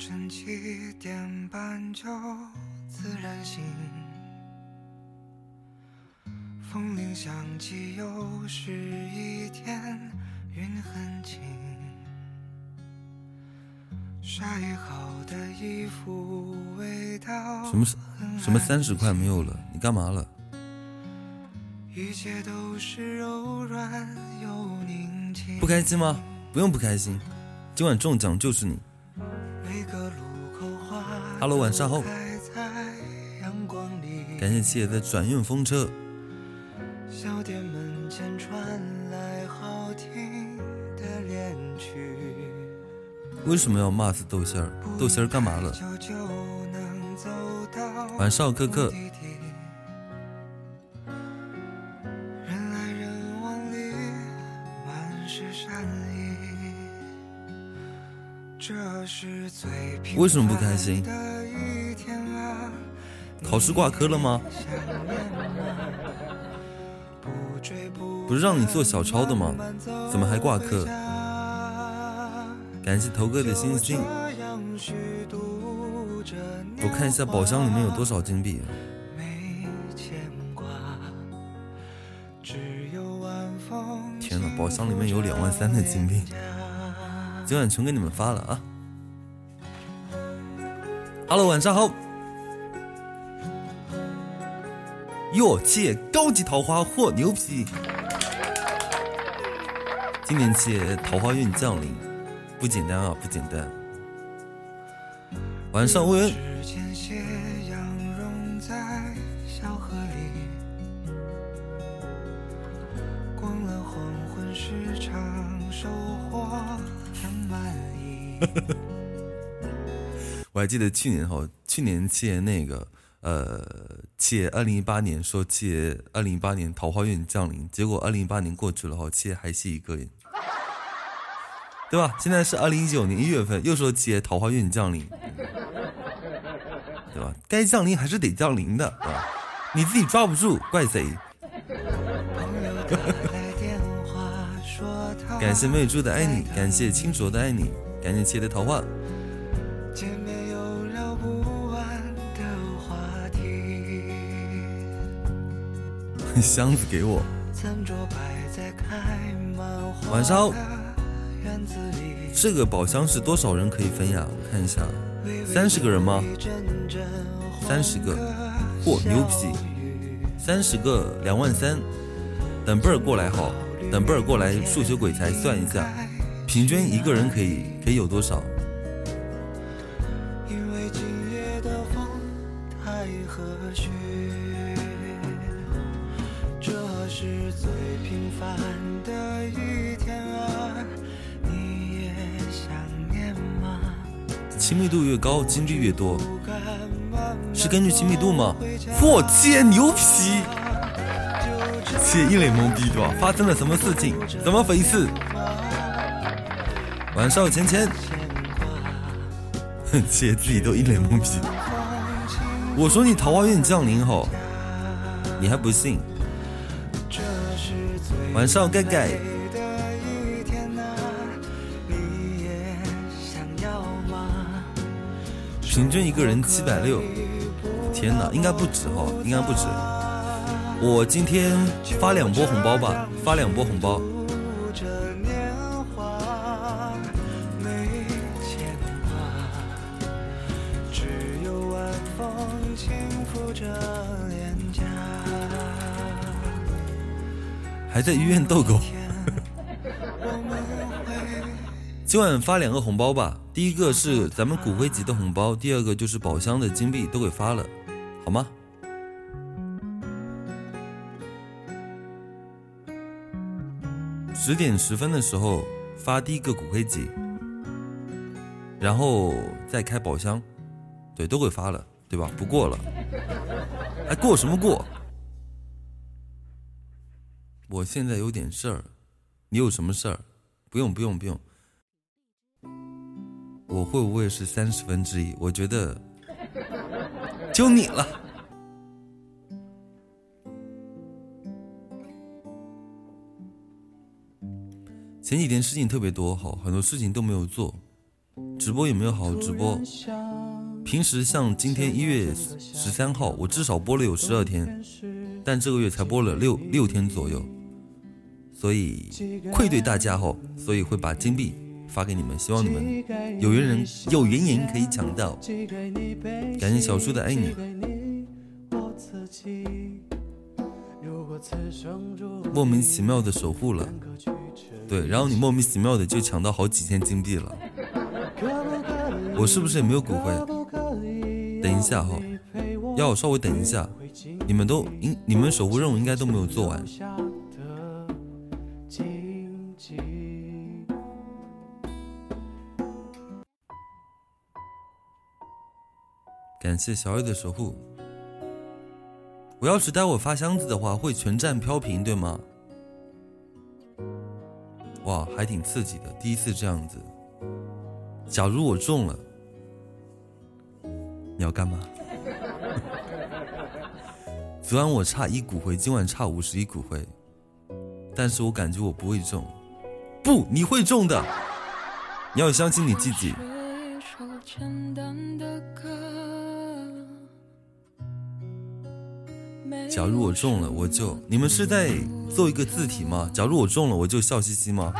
晨七点半就自然醒，风铃响起又是一天，云很轻。晒好的衣服味道什么什么三十块没有了？你干嘛了？一切都是柔软又宁静。不开心吗？不用不开心，今晚中奖就是你。每个路口花 Hello，晚上好。感谢七爷的转运风车。小店门前传来好听的恋曲。为什么要骂死豆仙儿？豆仙儿干嘛了？晚上好，可可。为什么不开心考试挂科了吗？不是让你做小抄的吗？怎么还挂科？感谢头哥的星星。我看一下宝箱里面有多少金币。天哪，宝箱里面有两万三的金币，今晚全给你们发了啊！Hello，晚上好。哟，借，高级桃花或牛皮！今年借桃花运降临，不简单啊，不简单。晚上，薇记得去年哈，去年七爷那个呃，七爷二零一八年说七爷二零一八年桃花运降临，结果二零一八年过去了哈，七爷还是一个人，对吧？现在是二零一九年一月份，又说七爷桃花运降临，对吧？该降临还是得降临的，啊，你自己抓不住，怪谁？朋友打来电话说感谢妹猪的爱你，感谢清浊的爱你，感谢七爷的桃花。箱子给我，晚上。这个宝箱是多少人可以分呀？我看一下，三十个人吗？三十个，嚯，牛皮！三十个两万三，等贝儿过来好，等贝儿过来，数学鬼才算一下，平均一个人可以可以有多少？高，金币越多，是根据亲密度吗？嚯，切牛皮！切一脸懵逼对吧？发生了什么事情？怎么回事？晚上好钱钱，哼，切自己都一脸懵逼。我说你桃花运降临后，你还不信？晚上盖盖，平均一个人七百六，天哪，应该不止哈，应该不止。我今天发两波红包吧，发两波红包。还在医院逗狗。今晚发两个红包吧，第一个是咱们骨灰级的红包，第二个就是宝箱的金币，都给发了，好吗？十点十分的时候发第一个骨灰级，然后再开宝箱，对，都给发了，对吧？不过了，还过什么过？我现在有点事儿，你有什么事儿？不用不用不用。我会不会是三十分之一？我觉得就你了。前几天事情特别多，好，很多事情都没有做，直播也没有好好直播？平时像今天一月十三号，我至少播了有十二天，但这个月才播了六六天左右，所以愧对大家吼，所以会把金币发给你们，希望你们有缘人有缘人可以抢到。感谢小叔的爱你，莫名其妙的守护了，对，然后你莫名其妙的就抢到好几千金币了，我是不是也没有骨灰？等一下哈，要稍微等一下，你们都应你们守护任务应该都没有做完。感谢小雨的守护。我要是待会发箱子的话，会全站飘屏对吗？哇，还挺刺激的，第一次这样子。假如我中了。你要干嘛？昨晚我差一骨灰，今晚差五十一骨灰，但是我感觉我不会中。不，你会中的，你要相信你自己。假如我中了，我就你们是在做一个字体吗？假如我中了，我就笑嘻嘻吗？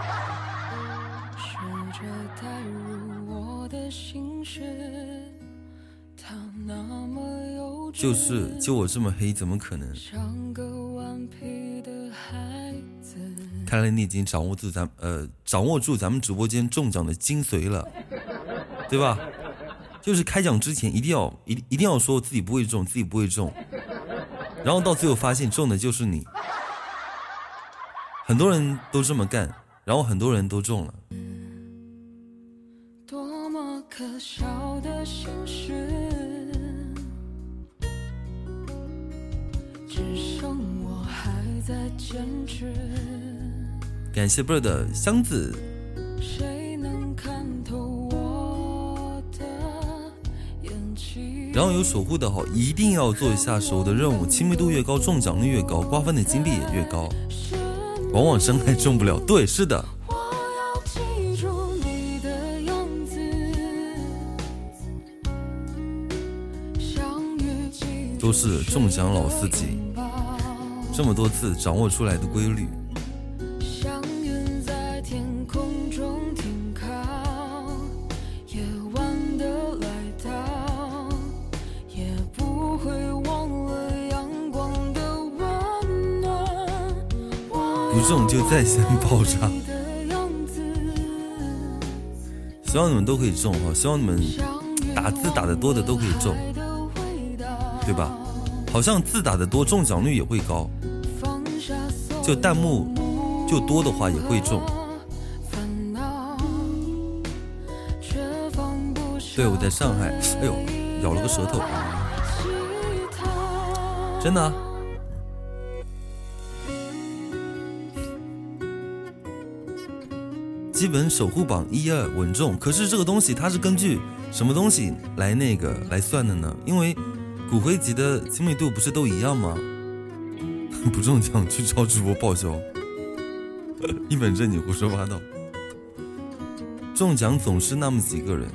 就是就我这么黑，怎么可能？看来你已经掌握住咱呃掌握住咱们直播间中奖的精髓了，对吧？就是开奖之前一定要一一定要说自己不会中，自己不会中，然后到最后发现中的就是你。很多人都这么干，然后很多人都中了。多么可笑的心事。只剩我还在坚持感谢 bird 的箱子。然后有守护的好，一定要做一下守的任务，亲密度越高，中奖率越高，瓜分的金币也越高。往往真爱中不了，对，是的。都是中奖老司机。这么多次掌握出来的规律。在线爆炸。希望你们都可以中哈，希望你们打字打的多的都可以中，对吧？好像字打的多，中奖率也会高。就弹幕就多的话也会中。对，我在上海。哎呦，咬了个舌头。真的。基本守护榜一二稳重，可是这个东西它是根据什么东西来那个来算的呢？因为骨灰级的亲密度不是都一样吗？不中奖去超直播报销，一本正经胡说八道。中奖总是那么几个人。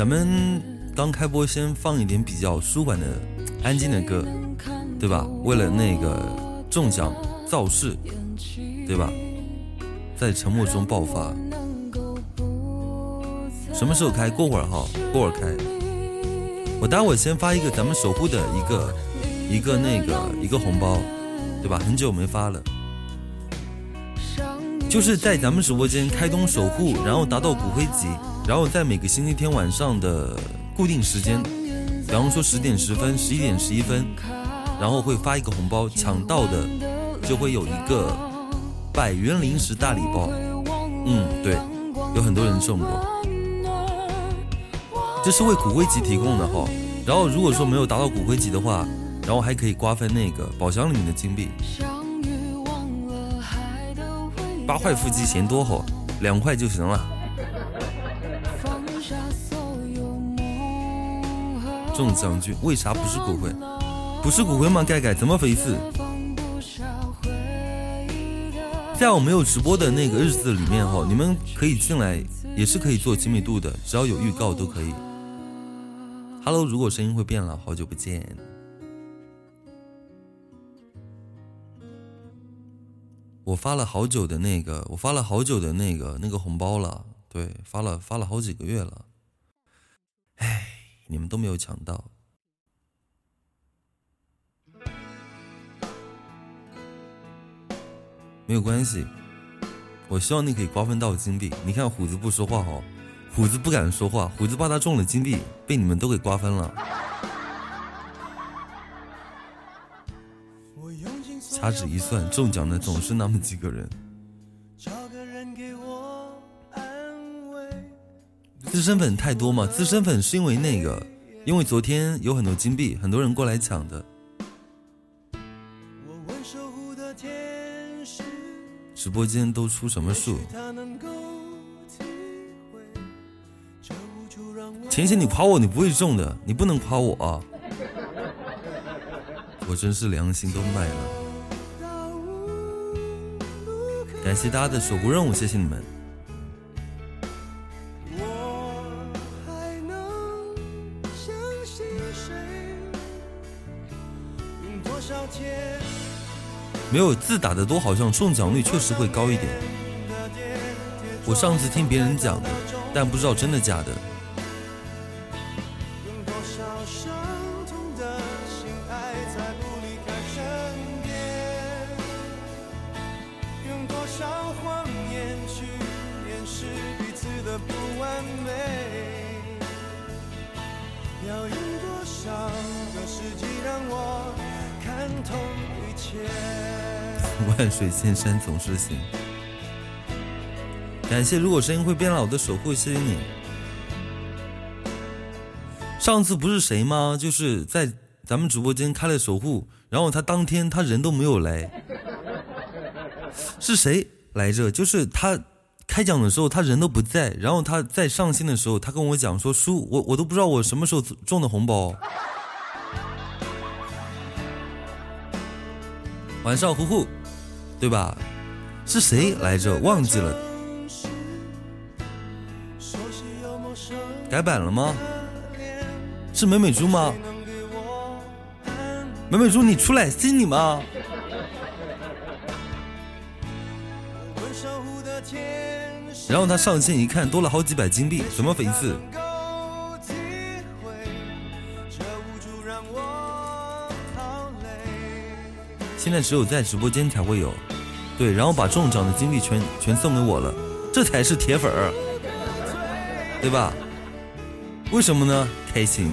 咱们刚开播，先放一点比较舒缓的、安静的歌，对吧？为了那个中奖造势。对吧？在沉默中爆发。什么时候开？过会儿哈，过会儿开。我待会儿先发一个咱们守护的一个一个那个一个红包，对吧？很久没发了。就是在咱们直播间开通守护，然后达到骨灰级，然后在每个星期天晚上的固定时间，比方说十点十分、十一点十一分，然后会发一个红包，抢到的就会有一个。百元零食大礼包，嗯，对，有很多人送过，这是为骨灰级提供的哈。然后如果说没有达到骨灰级的话，然后还可以瓜分那个宝箱里面的金币。八块腹肌嫌多吼，两块就行了。中奖君为啥不是骨灰？不是骨灰吗？盖盖怎么回事？在我没有直播的那个日子里面哈，你们可以进来，也是可以做精密度的，只要有预告都可以。Hello，如果声音会变了，好久不见。我发了好久的那个，我发了好久的那个那个红包了，对，发了发了好几个月了。哎，你们都没有抢到，没有关系。我希望你可以瓜分到金币。你看虎子不说话哦，虎子不敢说话，虎子怕他中了金币被你们都给瓜分了。掐指一算，中奖的总是那么几个人。资深粉太多吗？资深粉是因为那个，因为昨天有很多金币，很多人过来抢的。直播间都出什么数？前些，你夸我，你不会中的，你不能夸我啊！我真是良心都卖了。感谢大家的守护任务，谢谢你们。没有字打的多，好像中奖率确实会高一点。我上次听别人讲的，但不知道真的假的。水千山总是情。感谢，如果声音会变老的守护，谢谢你。上次不是谁吗？就是在咱们直播间开了守护，然后他当天他人都没有来。是谁来着？就是他开奖的时候他人都不在，然后他在上线的时候他跟我讲说：“叔，我我都不知道我什么时候中的红包。”晚上，呼呼。对吧？是谁来着？忘记了。改版了吗？是美美猪吗？美美猪，你出来，是你吗？然后他上线一看，多了好几百金币，什么粉丝？现在只有在直播间才会有，对，然后把中奖的金币全全送给我了，这才是铁粉儿，对吧？为什么呢？开心。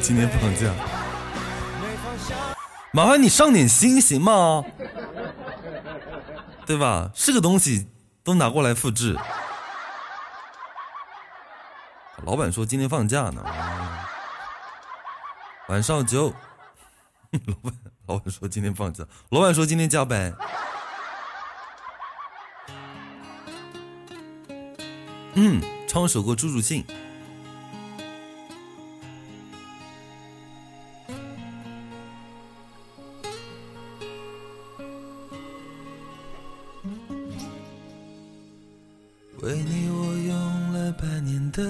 今天放假，麻烦你上点心行吗？对吧？是个东西都拿过来复制。老板说今天放假呢，晚上九。老板，老板说今天放假。老板说今天加班。嗯，唱首歌助助兴。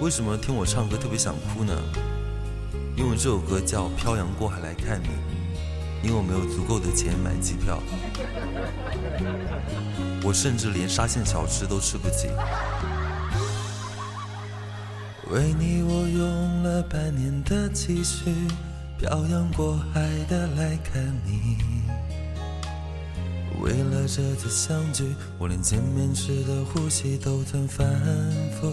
为什么听我唱歌特别想哭呢？因为这首歌叫《漂洋过海来看你》，因为我没有足够的钱买机票，我甚至连沙县小吃都吃不起。为你我用了半年的积蓄，漂洋过海的来看你。为了这次相聚，我连见面时的呼吸都曾反复。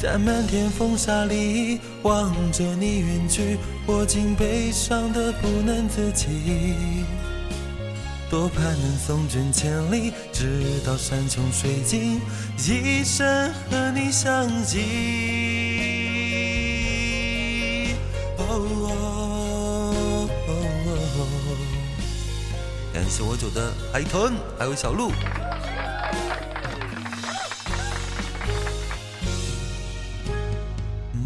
在漫天风沙里望着你远去，我竟悲伤的不能自己。多盼能送君千里，直到山穷水尽，一生和你相依。感谢我酒的海豚，还有小鹿。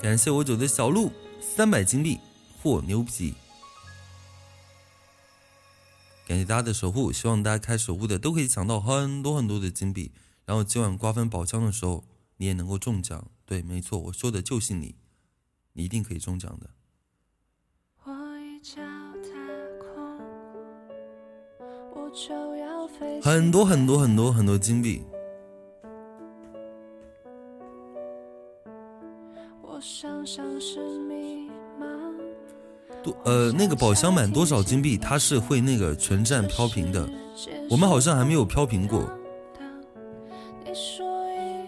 感谢我九的小鹿三百金币，嚯牛皮！感谢大家的守护，希望大家开守护的都可以抢到很多很多的金币，然后今晚瓜分宝箱的时候你也能够中奖。对，没错，我说的就是你，你一定可以中奖的。很多很多很多很多金币。想象是迷茫多呃，那个宝箱满多少金币，它是会那个全站飘屏的。我们好像还没有飘屏过。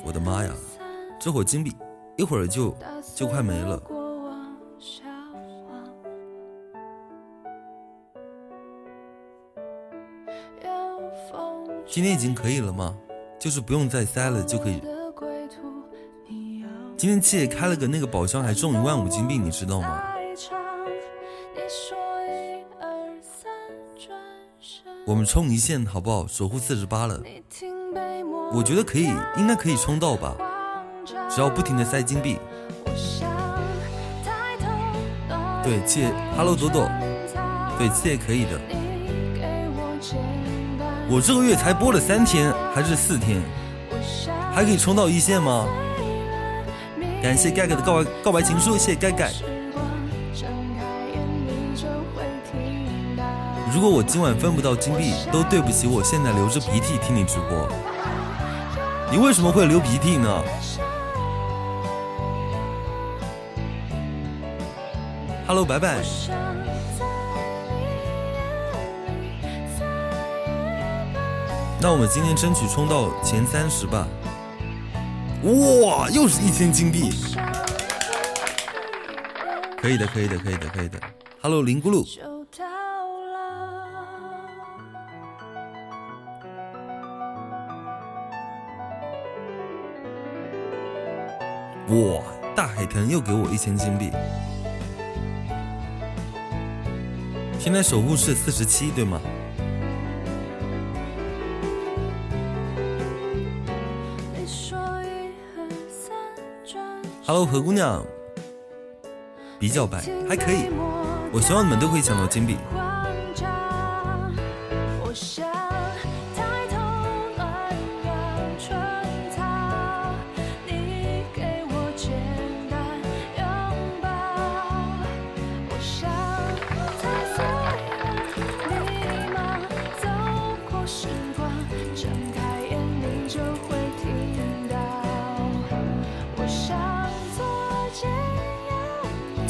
我的妈呀，这会金币一会儿就就快没了。今天已经可以了吗？就是不用再塞了就可以。今天七爷开了个那个宝箱，还中一万五金币，你知道吗？我们冲一线好不好？守护四十八了，我觉得可以，应该可以冲到吧？只要不停的塞金币。对，七爷，Hello 朵朵，对，七爷可以的。我这个月才播了三天还是四天，还可以冲到一线吗？感谢盖盖的告白告白情书，谢谢盖盖。如果我今晚分不到金币，都对不起我现在流着鼻涕听你直播。你为什么会流鼻涕呢？Hello，拜拜。那我们今天争取冲到前三十吧。哇，又是一千金币。可以的，可以的，可以的，可以的。Hello，林咕噜。哇！大海豚又给我一千金币。现在守护是四十七，对吗？Hello，何姑娘，比较白，还可以。我希望你们都可以抢到金币。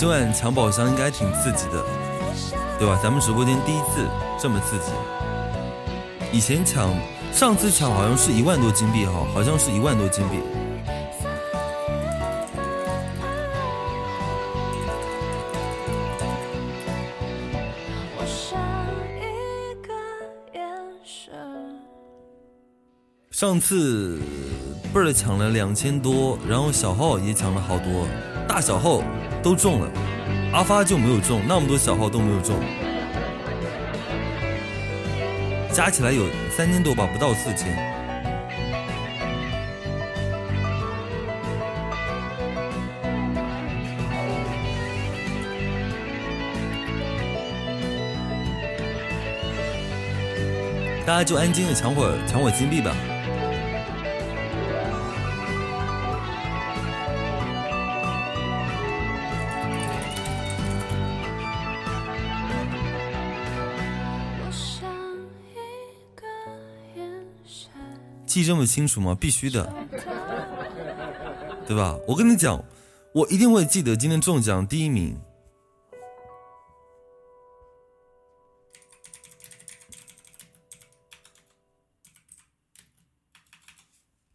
今晚抢宝箱应该挺刺激的，对吧？咱们直播间第一次这么刺激。以前抢，上次抢好像是一万多金币哈，好像是一万多金币。上次贝儿抢了两千多，然后小号也抢了好多，大小号。都中了，阿发就没有中，那么多小号都没有中，加起来有三千多吧，不到四千。大家就安静的抢会抢会金币吧。记这么清楚吗？必须的，对吧？我跟你讲，我一定会记得今天中奖第一名。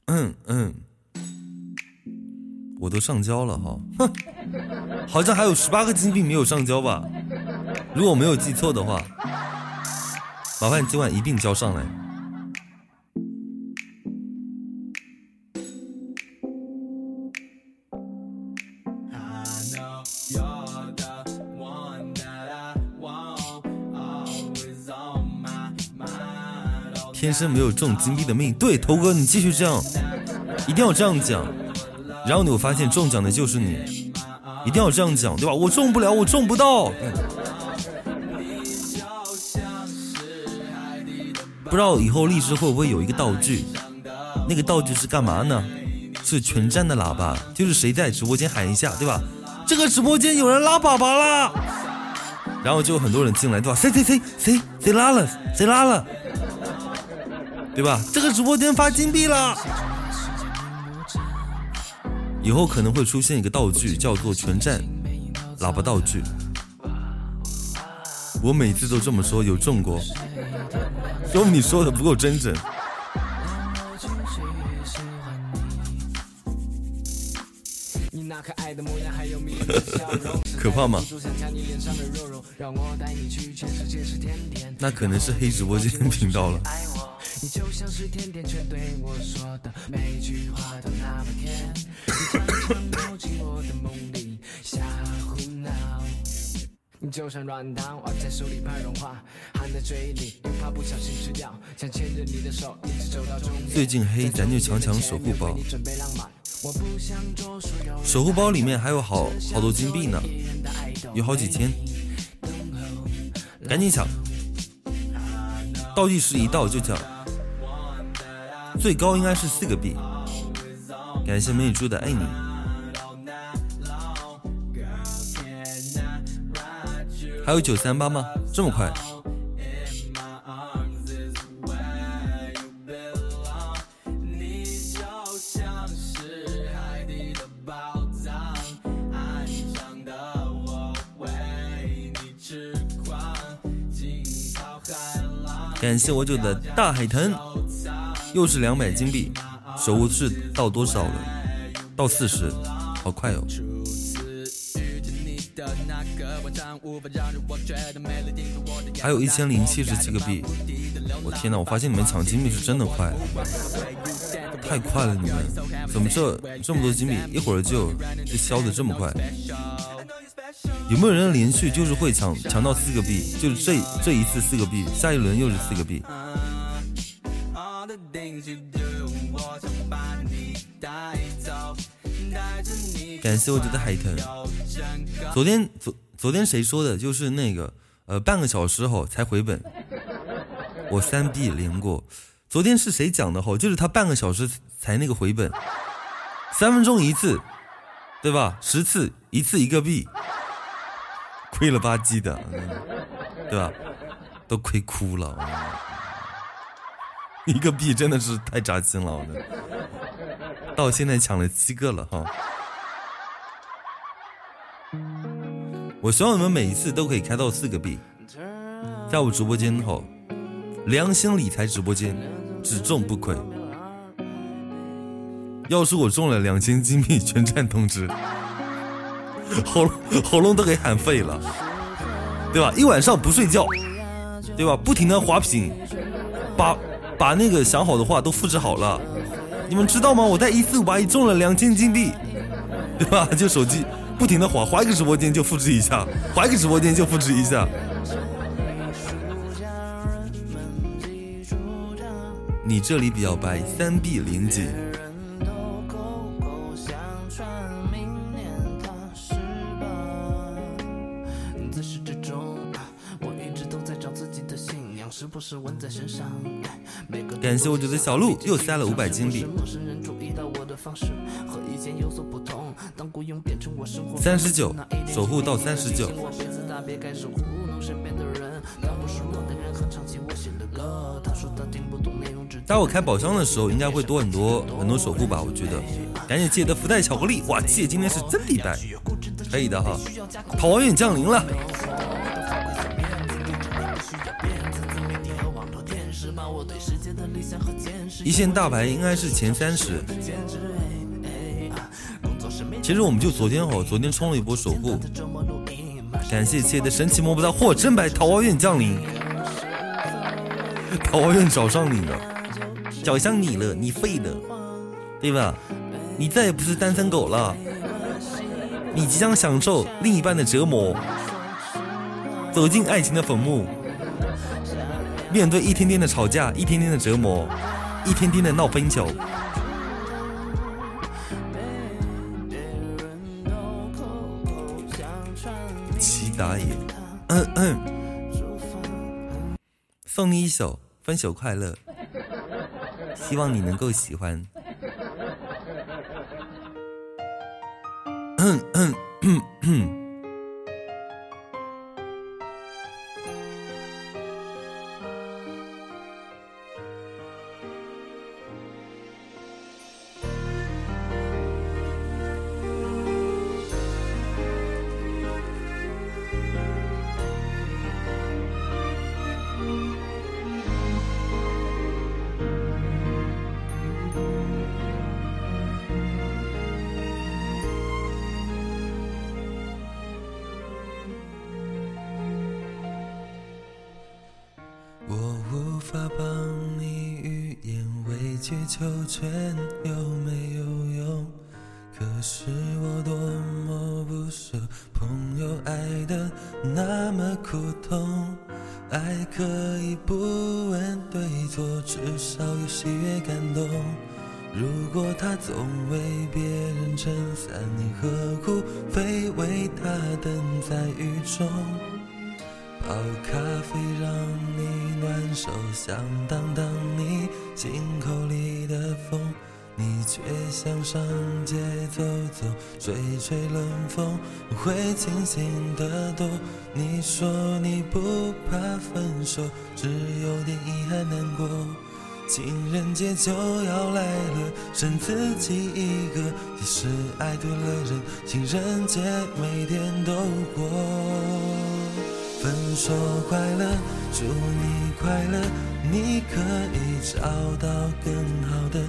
嗯嗯，我都上交了哈，哼，好像还有十八个金币没有上交吧？如果我没有记错的话，麻烦今晚一并交上来。天生没有中金币的命，对，头哥你继续这样，一定要这样讲，然后你会发现中奖的就是你，一定要这样讲，对吧？我中不了，我中不到。不知道以后荔枝会不会有一个道具，那个道具是干嘛呢？是全站的喇叭，就是谁在直播间喊一下，对吧？这个直播间有人拉粑粑啦，然后就有很多人进来，对吧？谁谁谁谁谁拉了？谁拉了？对吧？这个直播间发金币了，以后可能会出现一个道具，叫做全站喇叭道具。我每次都这么说，有中过，说你说的不够真诚。可怕吗？那可能是黑直播间频道了。你就像是甜甜圈对我说的每句话都那么甜，你常常跑进我的梦里瞎胡闹。你就像软糖，握在手里怕融化，含在嘴里又怕不小心吃掉，想牵着你的手一直走到终点。最近黑，咱就强强守护包。守护包里面还有好好多金币呢，有好几千，赶紧抢！倒计时一到就抢，最高应该是四个币。感谢美女猪的爱你，还有九三八吗？这么快？感谢我九的大海豚，又是两百金币，守护是到多少了？到四十，好快哦！还有一千零七十七个币，我天哪！我发现你们抢金币是真的快，太快了！你们怎么这这么多金币，一会儿就就消的这么快？有没有人连续就是会抢抢到四个币？就是这这一次四个币，下一轮又是四个币。感谢我觉得海豚。昨天昨昨天谁说的？就是那个呃半个小时后才回本。我三币连过。昨天是谁讲的？吼，就是他半个小时才那个回本，三分钟一次，对吧？十次一次一个币。亏了吧唧的，对吧？都亏哭了，一个币真的是太扎心了，到现在抢了七个了哈。我希望你们每一次都可以开到四个币。在我直播间后，良心理财直播间，只中不亏。要是我中了两千金币，全站通知。喉喉咙都给喊废了，对吧？一晚上不睡觉，对吧？不停的滑屏，把把那个想好的话都复制好了。你们知道吗？我在一四五八一中了两千金币，对吧？就手机不停的划，划一个直播间就复制一下，划一个直播间就复制一下。你这里比较白，三 B 零几。感谢我九的小鹿又塞了五百金币。三十九，守护到三十九。待会开宝箱的时候，应该会多很多很多守护吧？我觉得。赶紧借的福袋巧克力，哇，借今天是真礼拜，可以的哈。桃花运降临了。一线大牌应该是前三十。其实我们就昨天哦，昨天冲了一波守护。感谢谢的神奇摸不到货真白桃花运降临，桃花运找上你了，找上你了，你废了，对吧？你再也不是单身狗了，你即将享受另一半的折磨，走进爱情的坟墓。面对一天天的吵架，一天天的折磨，一天天的闹分手。齐达也，嗯嗯，送你一首《分手快乐》，希望你能够喜欢。嗯嗯嗯嗯。吹冷风，会清醒得多。你说你不怕分手，只有点遗憾难过。情人节就要来了，剩自己一个，其实爱对了人，情人节每天都过。分手快乐，祝你快乐，你可以找到更好的。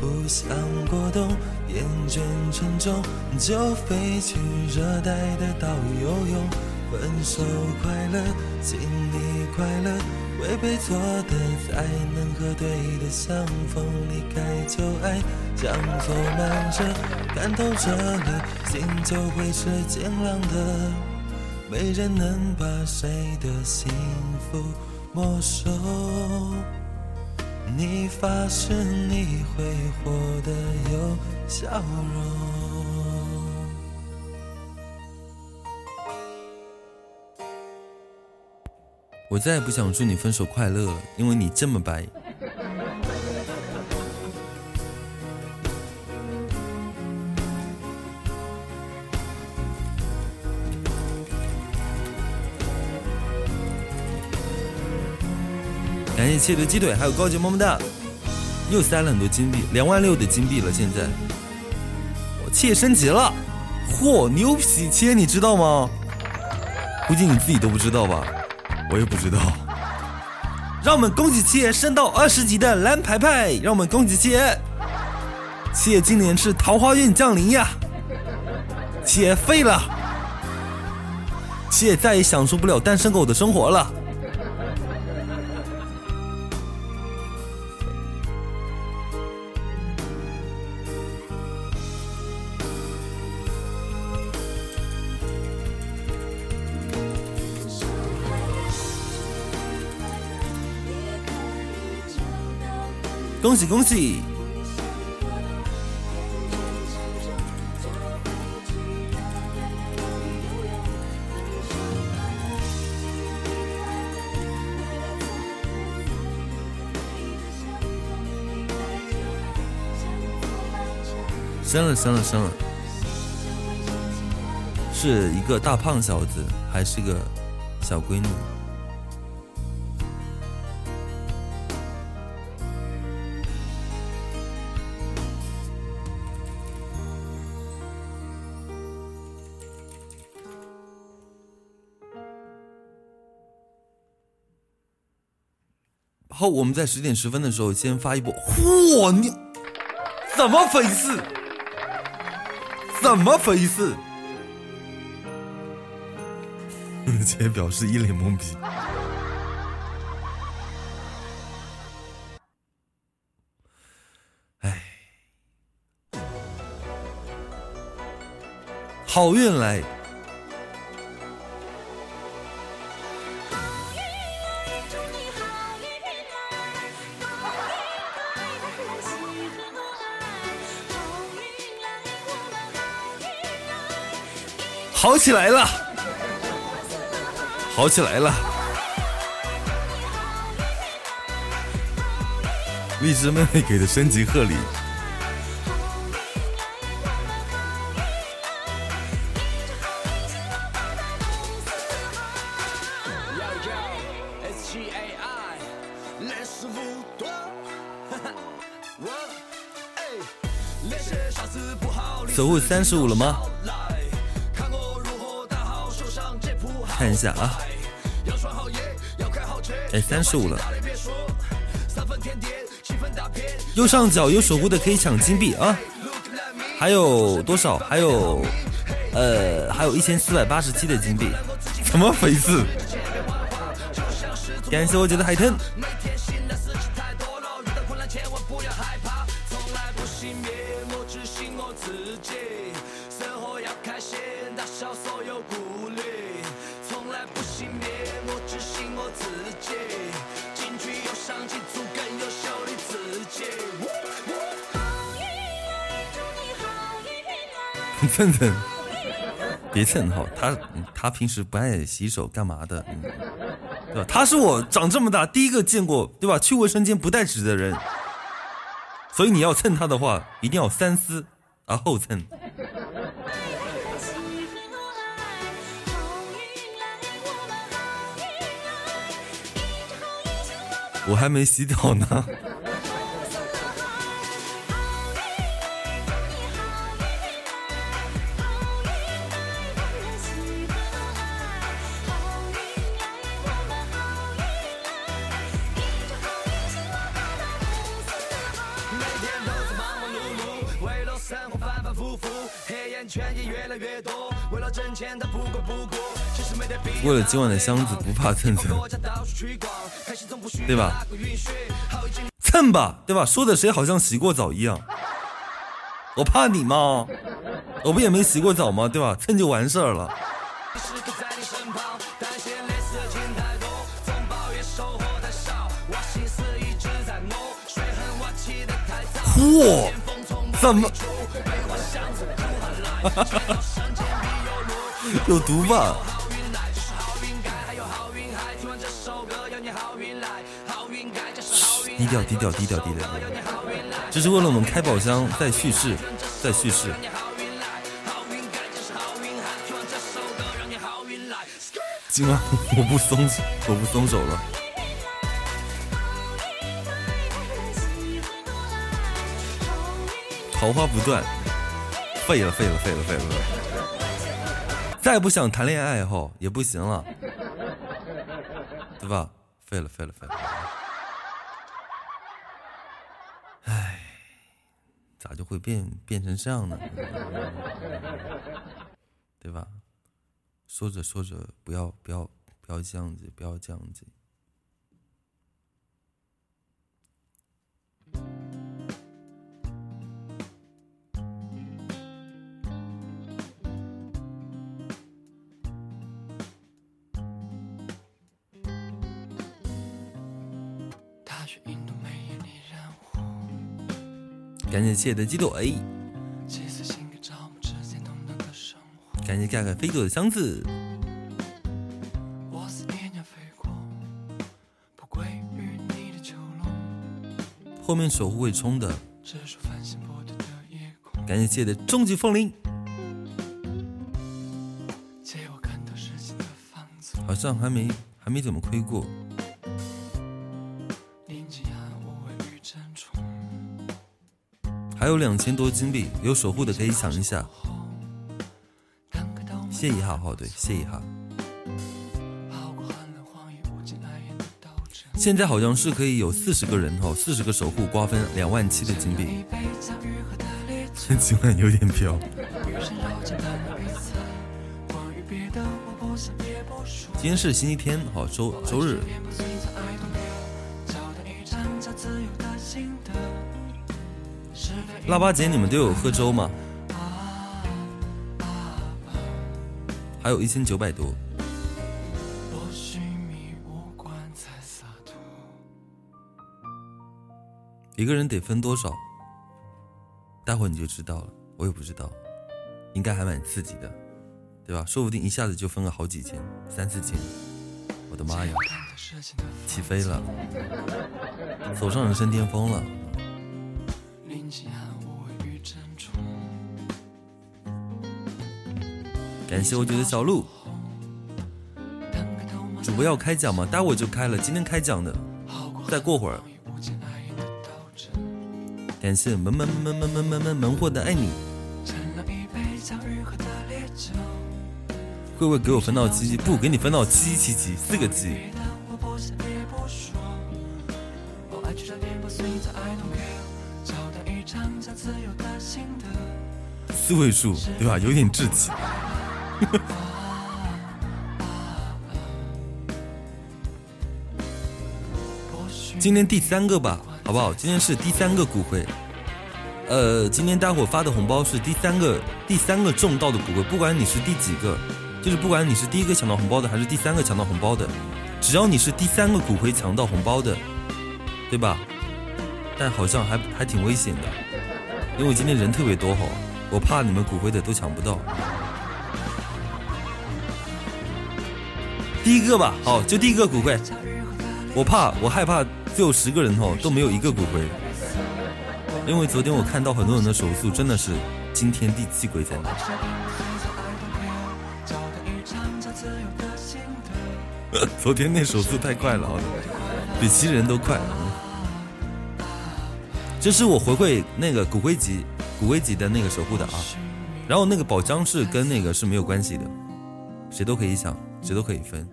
不想过冬，厌倦沉重，就飞去热带的岛屿游泳。分手快乐，请你快乐，违背错的才能和对的相逢。离开旧爱，将错瞒着，看透彻了，心就会是晴朗的。没人能把谁的幸福没收。你发誓你会活得有笑容。我再也不想祝你分手快乐，因为你这么白。切的鸡腿，还有高级么么哒，又塞了很多金币，两万六的金币了。现在我切升级了，嚯，牛皮切，你知道吗？估计你自己都不知道吧，我也不知道。让我们恭喜七爷升到二十级的蓝牌牌，让我们恭喜七爷。七爷今年是桃花运降临呀，七爷废了，七爷再也享受不了单身狗的生活了。喜恭喜！生了生了生了，是一个大胖小子，还是个小闺女？后我们在十点十分的时候先发一波，嚯，你怎么回事？怎么回事？姐表示一脸懵逼。哎，好运来。好起来了，好起来了！荔枝妹妹给的升级贺礼。守护 三十五了吗？看一下啊，哎，三十五了。右上角有守护的可以抢金币啊，还有多少？还有，呃，还有一千四百八十七的金币，怎么回事？感谢我姐的海豚。蹭蹭，别蹭哈，他他平时不爱洗手干嘛的？嗯对吧？他是我长这么大第一个见过，对吧？去卫生间不带纸的人，所以你要蹭他的话，一定要三思而后蹭。我还没洗澡呢。为了今晚的箱子，不怕蹭蹭，对吧？蹭吧，对吧？说的谁好像洗过澡一样。我怕你吗？我不也没洗过澡吗？对吧？蹭就完事儿了。嚯！怎么？有毒吧？低调低调低调低调，只是为了我们开宝箱再叙事，再叙事。今晚 我不松我不松手了。桃花不断，废了废了废了废了！再不想谈恋爱后也不行了，对吧？废了废了废了！咋就会变变成这样呢？对吧？说着说着，不要不要不要这样子，不要这样子。感谢谢的鸡腿，感谢盖盖飞走的箱子。后面守护会冲的，感谢谢的终极风铃。好像还没还没怎么亏过。有两千多金币，有守护的可以抢一下。谢一哈，好对，谢一哈。现在好像是可以有四十个人哦，四十个守护瓜分两万七的金币。今晚有点飘。今天是星期天，好周周日。腊八节你们都有喝粥吗？还有一千九百多，一个人得分多少？待会你就知道了，我也不知道，应该还蛮刺激的，对吧？说不定一下子就分了好几千、三四千，我的妈呀，起飞了，走上人生巅峰了。感谢我九的小鹿，主播要开奖吗？待会就开了，今天开奖的，再过会儿。感谢门门门门门门门门货的爱你，会不会给我分到七七？不给你分到七七七七四个七。四位数对吧？有点志气。今天第三个吧，好不好？今天是第三个骨灰，呃，今天大伙发的红包是第三个第三个中到的骨灰，不管你是第几个，就是不管你是第一个抢到红包的，还是第三个抢到红包的，只要你是第三个骨灰抢到红包的，对吧？但好像还还挺危险的，因为今天人特别多哈，我怕你们骨灰的都抢不到。第一个吧，好，就第一个骨灰。我怕，我害怕，最后十个人吼都没有一个骨灰，因为昨天我看到很多人的手速真的是惊天地泣鬼神。昨天那手速太快了，比其人都快。这是我回馈那个骨灰级、骨灰级的那个守护的啊，然后那个宝箱是跟那个是没有关系的，谁都可以抢，谁都可以分。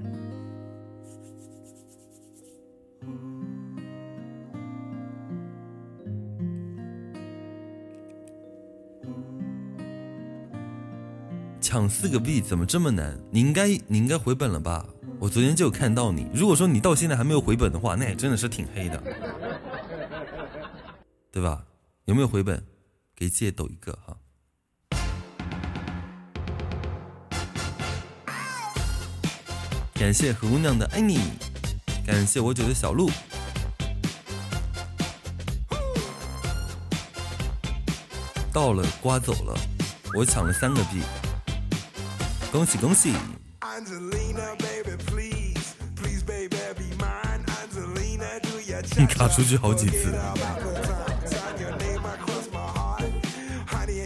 抢四个币怎么这么难？你应该你应该回本了吧？我昨天就有看到你。如果说你到现在还没有回本的话，那也真的是挺黑的，对吧？有没有回本？给姐抖一个哈。感谢何姑娘的爱你，感谢我九的小鹿。到了，刮走了，我抢了三个币。恭喜恭喜！你卡出去好几次，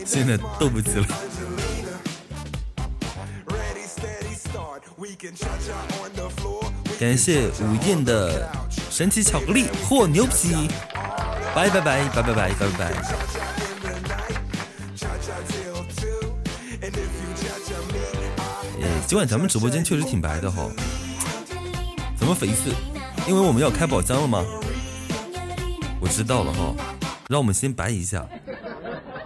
现在斗不起了。感谢午宴的神奇巧克力，嚯牛皮！拜拜拜拜拜拜拜拜。今晚咱们直播间确实挺白的哈，怎么讽刺？因为我们要开宝箱了吗？我知道了哈，让我们先白一下，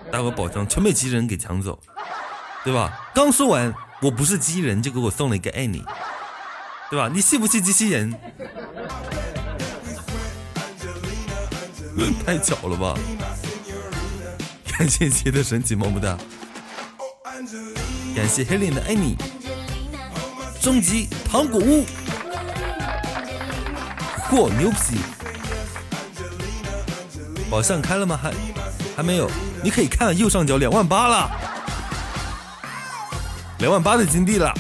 待会宝箱全被机器人给抢走，对吧？刚说完我不是机器人，就给我送了一个爱你，对吧？你信不信机器人？太巧了吧！感谢杰的神奇么么哒，感谢黑脸的爱你。终极糖果屋，嚯牛皮！宝箱开了吗？还还没有。你可以看右上角两万八了，两万八的金币了。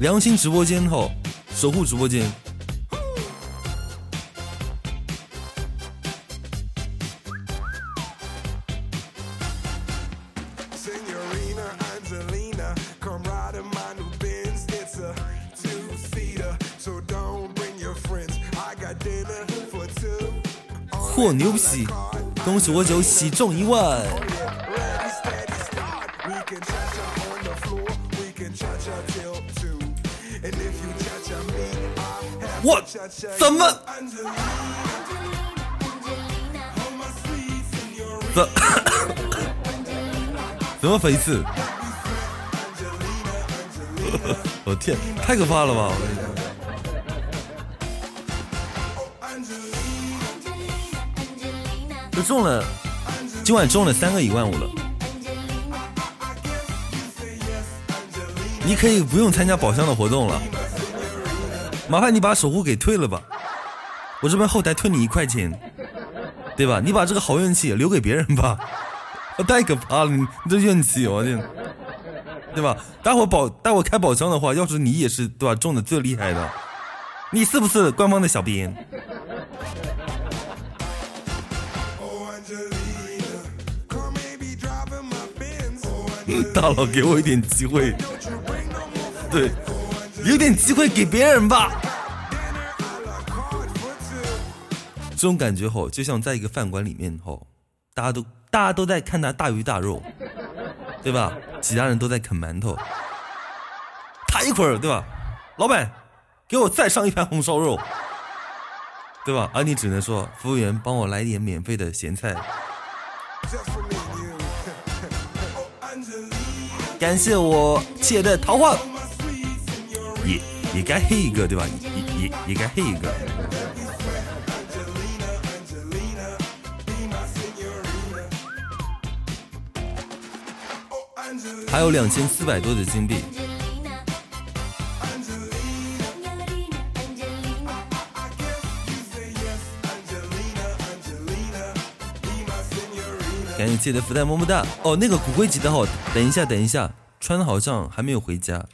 良心直播间吼，守护直播间。嚯牛皮！恭喜我九喜中一万！我怎么怎怎么回事？我天，太可怕了吧！就中了，今晚中了三个一万五了。你可以不用参加宝箱的活动了，麻烦你把守护给退了吧。我这边后台退你一块钱，对吧？你把这个好运气留给别人吧。太可怕了，你这运气，我天，对吧？待会宝待会开宝箱的话，要是你也是对吧？中的最厉害的，你是不是官方的小编？大佬，给我一点机会，对，留点机会给别人吧。这种感觉吼，就像在一个饭馆里面吼，大家都大家都在看那大鱼大肉，对吧？其他人都在啃馒头。他一会儿对吧？老板，给我再上一盘红烧肉，对吧？而你只能说，服务员帮我来点免费的咸菜。感谢我切的桃花，也也该黑一个对吧？也也也该黑一个。还有两千四百多的金币。感谢的福袋么么哒。哦那个骨灰级的号等一下等一下穿的好像还没有回家。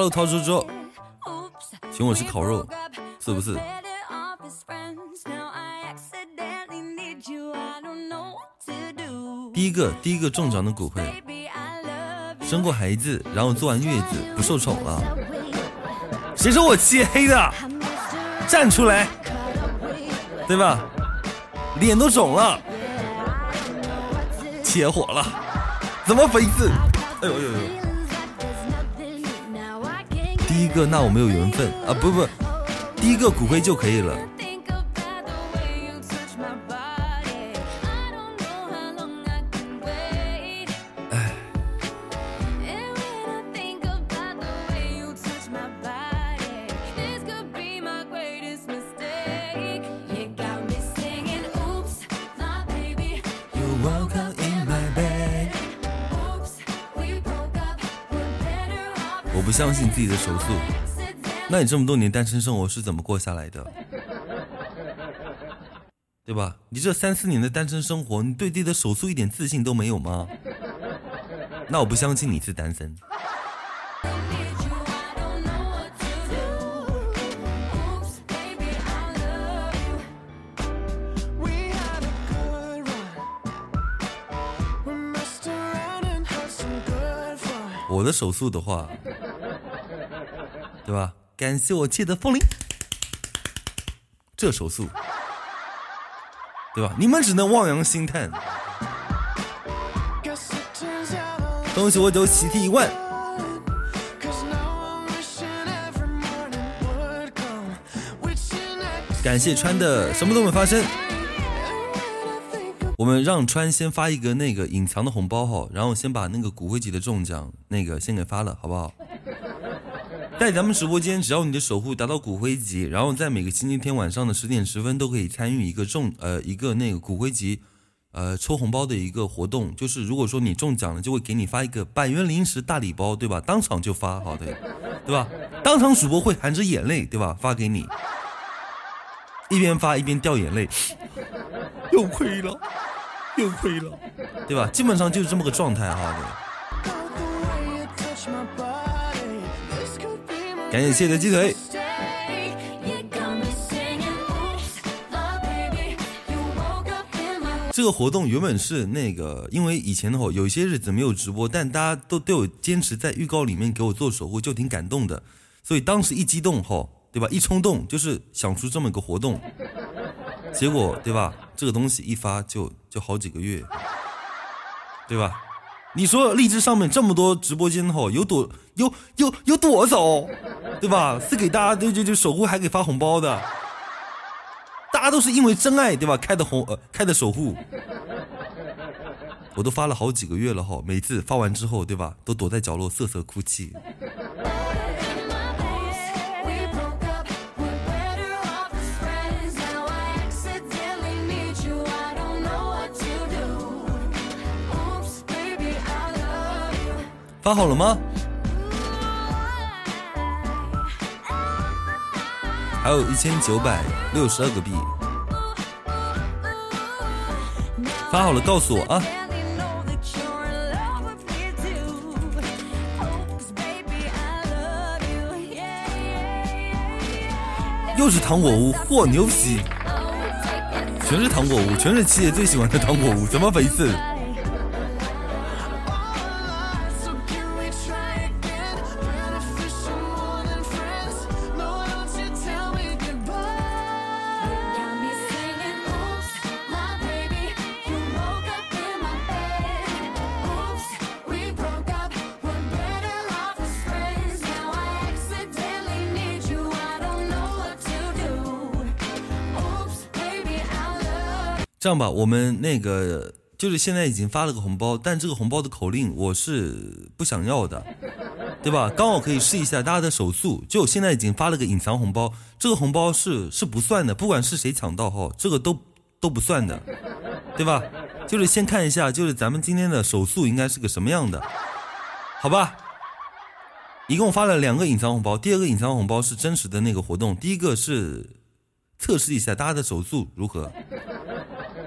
Hello，涛叔叔，请我吃烤肉，是不是？第一个，第一个中奖的骨灰。生过孩子，然后做完月子不受宠了，谁说我漆黑的？站出来，对吧？脸都肿了，切火了，怎么回事？哎呦呦呦！个，那我没有缘分啊！不不，第一个骨灰就可以了。的手速，那你这么多年单身生活是怎么过下来的？对吧？你这三四年的单身生活，你对自己的手速一点自信都没有吗？那我不相信你是单身。我的手速的话。对吧？感谢我借的风铃，这手速，对吧？你们只能望洋兴叹。恭喜我走喜提一万，感谢川的什么都没发生。我们让川先发一个那个隐藏的红包哈，然后先把那个骨灰级的中奖那个先给发了，好不好？在咱们直播间，只要你的守护达到骨灰级，然后在每个星期天晚上的十点十分都可以参与一个中呃一个那个骨灰级，呃抽红包的一个活动。就是如果说你中奖了，就会给你发一个百元零食大礼包，对吧？当场就发，好的，对吧？当场主播会含着眼泪，对吧？发给你，一边发一边掉眼泪，又亏了，又亏了，对吧？基本上就是这么个状态哈，对。感谢谢的鸡腿。这个活动原本是那个，因为以前的话有一些日子没有直播，但大家都都有坚持在预告里面给我做守护，就挺感动的。所以当时一激动吼，对吧？一冲动就是想出这么一个活动，结果对吧？这个东西一发就就好几个月，对吧？你说荔枝上面这么多直播间吼，有多有有有多少，对吧？是给大家就就就守护，还给发红包的，大家都是因为真爱，对吧？开的红呃开的守护，我都发了好几个月了哈，每次发完之后，对吧？都躲在角落瑟瑟哭泣。发好了吗？还有一千九百六十二个币，发好了告诉我啊！又是糖果屋，嚯牛皮！全是糖果屋，全是七姐最喜欢的糖果屋，怎么回事？这样吧，我们那个就是现在已经发了个红包，但这个红包的口令我是不想要的，对吧？刚好可以试一下大家的手速。就现在已经发了个隐藏红包，这个红包是是不算的，不管是谁抢到哈，这个都都不算的，对吧？就是先看一下，就是咱们今天的手速应该是个什么样的，好吧？一共发了两个隐藏红包，第二个隐藏红包是真实的那个活动，第一个是测试一下大家的手速如何，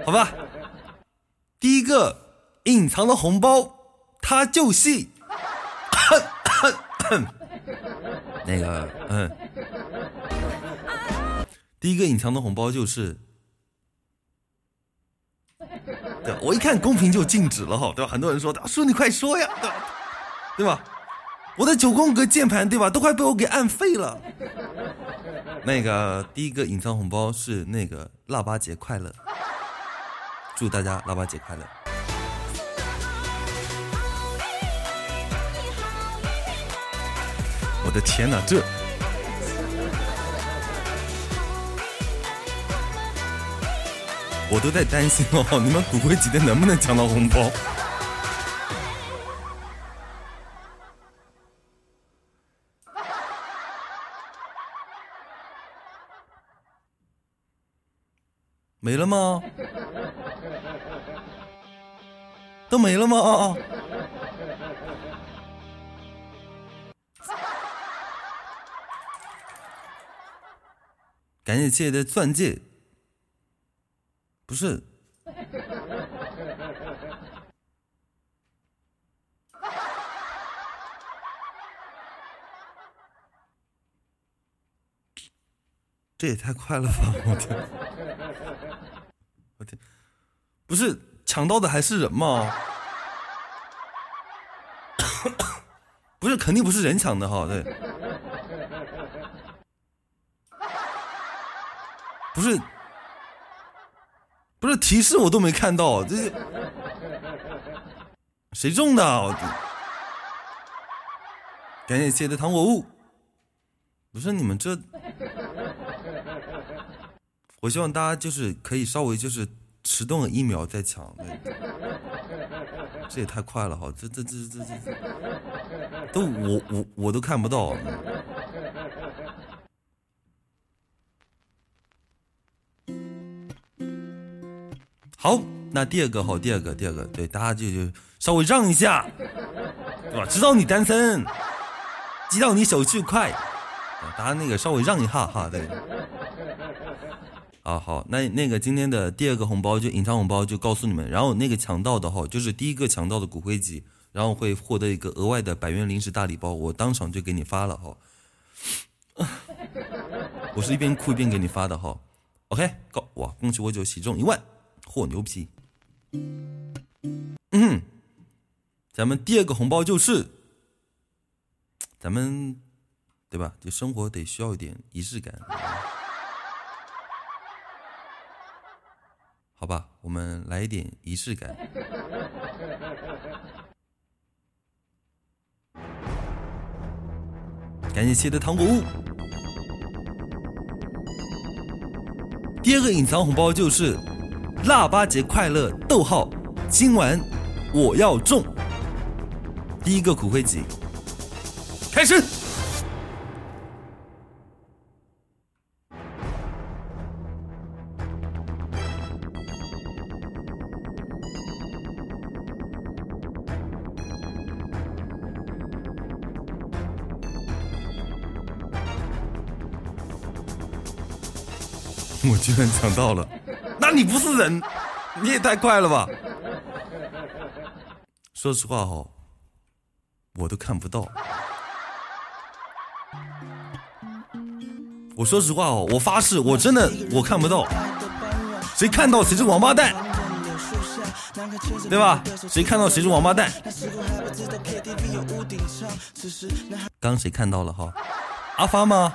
好吧？第一个隐藏的红包，它就是 那个嗯，第一个隐藏的红包就是，对我一看公屏就静止了哈，对吧？很多人说，叔你快说呀，对吧？对吧？我的九宫格键盘对吧，都快被我给按废了。那个第一个隐藏红包是那个腊八节快乐，祝大家腊八节快乐。我的天哪，这我都在担心哦，你们骨灰级的能不能抢到红包？没了吗？都没了吗？感谢谢的钻戒，不是，这也太快了吧！我天。我天，不是抢到的还是人吗？不是，肯定不是人抢的哈，对。不是，不是提示我都没看到，这是谁中的？感谢谢的糖果物。不是你们这。我希望大家就是可以稍微就是迟钝一秒再抢，这也太快了哈！这这这这这都我我我都看不到。好，那第二个好，第二个第二个，对大家就就稍微让一下，对吧？知道你单身，知道你手速快，大家那个稍微让一下哈，对。啊好，那那个今天的第二个红包就隐藏红包就告诉你们，然后那个抢到的哈，就是第一个抢到的骨灰级，然后会获得一个额外的百元零食大礼包，我当场就给你发了哈。我是一边哭一边给你发的哈。OK，告哇，恭喜我就喜中一万，嚯牛皮。嗯，咱们第二个红包就是，咱们对吧？就生活得需要一点仪式感。好吧，我们来一点仪式感。感谢切的糖果屋。第二个隐藏红包就是腊八节快乐，逗号，今晚我要中。第一个骨灰级，开始。居然抢到了，那你不是人，你也太快了吧！说实话哈，我都看不到。我说实话哦，我发誓，我真的我看不到。谁看到谁是王八蛋，对吧？谁看到谁是王八蛋。刚谁看到了哈？阿发吗？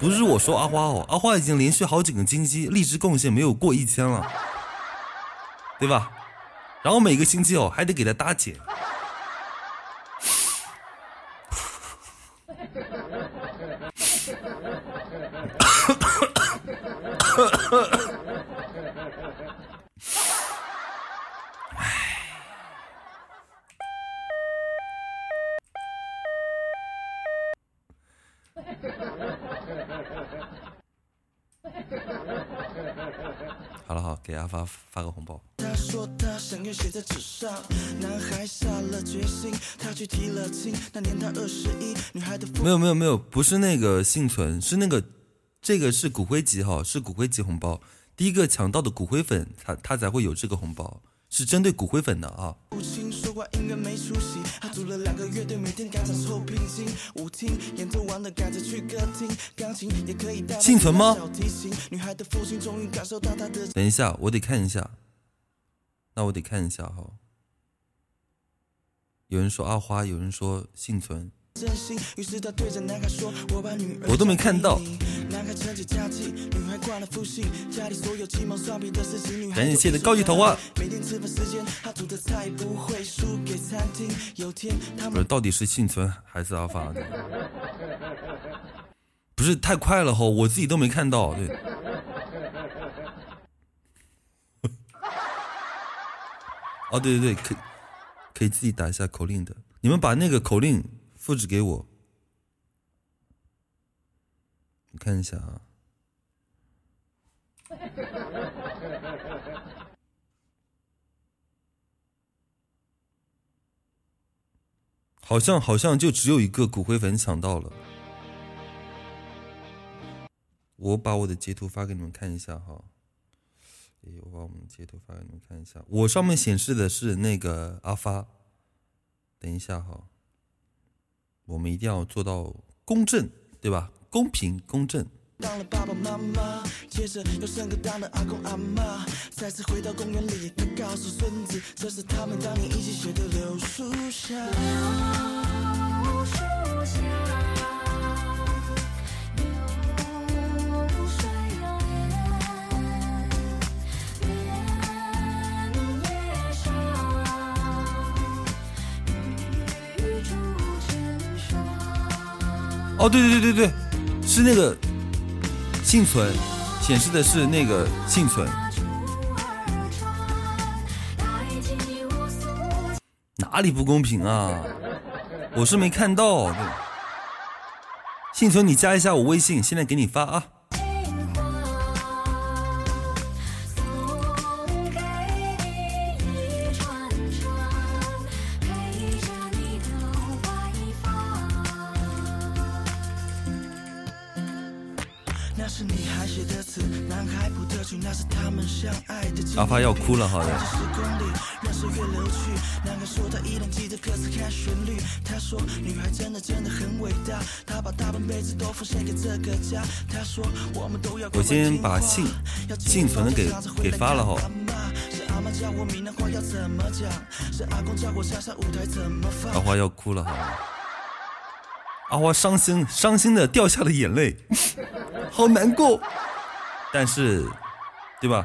不是我说阿花哦，阿花已经连续好几个星期励志贡献没有过一千了，对吧？然后每个星期哦还得给他搭钱。好了好，给阿发发个红包。没有没有没有，不是那个幸存，是那个，这个是骨灰级哈，是骨灰级红包。第一个抢到的骨灰粉，他他才会有这个红包，是针对骨灰粉的啊。幸存吗？等一下，我得看一下。那我得看一下哈。有人说阿花，有人说幸存。我都没看到。感谢的高级头啊！不是，到底是幸存还是阿发的？不是太快了哈，我自己都没看到。对。哦，对对对，可可以自己打一下口令的。你们把那个口令。复制给我，你看一下啊。好像好像就只有一个骨灰粉抢到了。我把我的截图发给你们看一下哈。哎，我把我们截图发给你们看一下。我上面显示的是那个阿发。等一下哈。我们一定要做到公正，对吧？公平公正。当了爸爸妈妈，接着又生个当了阿公阿妈，再次回到公园里，他告诉孙子，这是他们当年一起写的柳树下。柳树下。哦，对对对对对，是那个幸存，显示的是那个幸存，哪里不公平啊？我是没看到。幸存，你加一下我微信，现在给你发啊。发要哭了，好的。我先把信幸存的给给发了哈。阿花要哭了，好。阿花伤心伤心的掉下了眼泪，好难过。但是，对吧？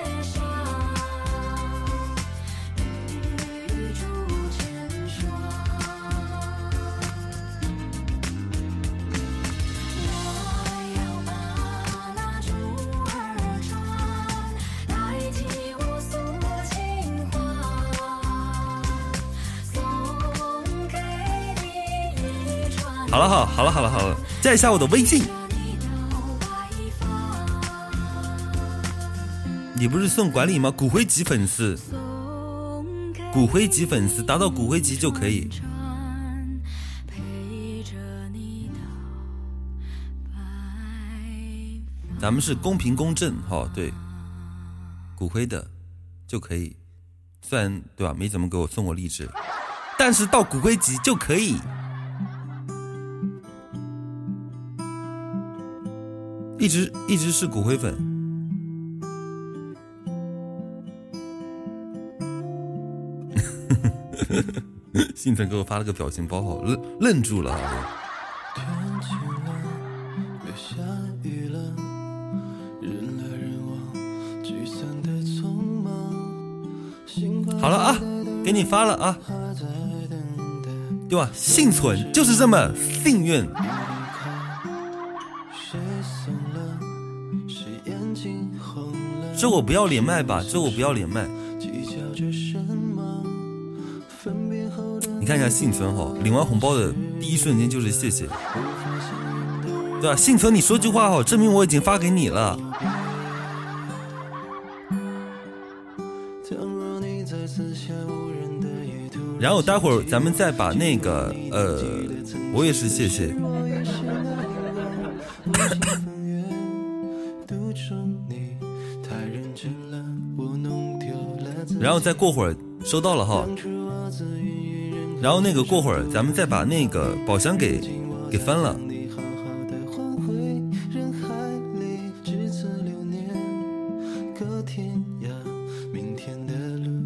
加一下我的微信。你不是送管理吗？骨灰级粉丝，骨灰级粉丝，达到骨灰级就可以。咱们是公平公正，哈，对，骨灰的就可以，虽然对吧，没怎么给我送过荔枝，但是到骨灰级就可以。一直一直是骨灰粉，幸存给我发了个表情包，好愣愣住了。好了啊，给你发了啊，对吧？幸存就是这么幸运。这我不要连麦吧，这我不要连麦。你看一下幸存哈，领完红包的第一瞬间就是谢谢，对吧？幸存，你说句话哈，证明我已经发给你了。然后待会儿咱们再把那个呃，我也是谢谢。然后再过会儿收到了哈，然后那个过会儿咱们再把那个宝箱给给翻了。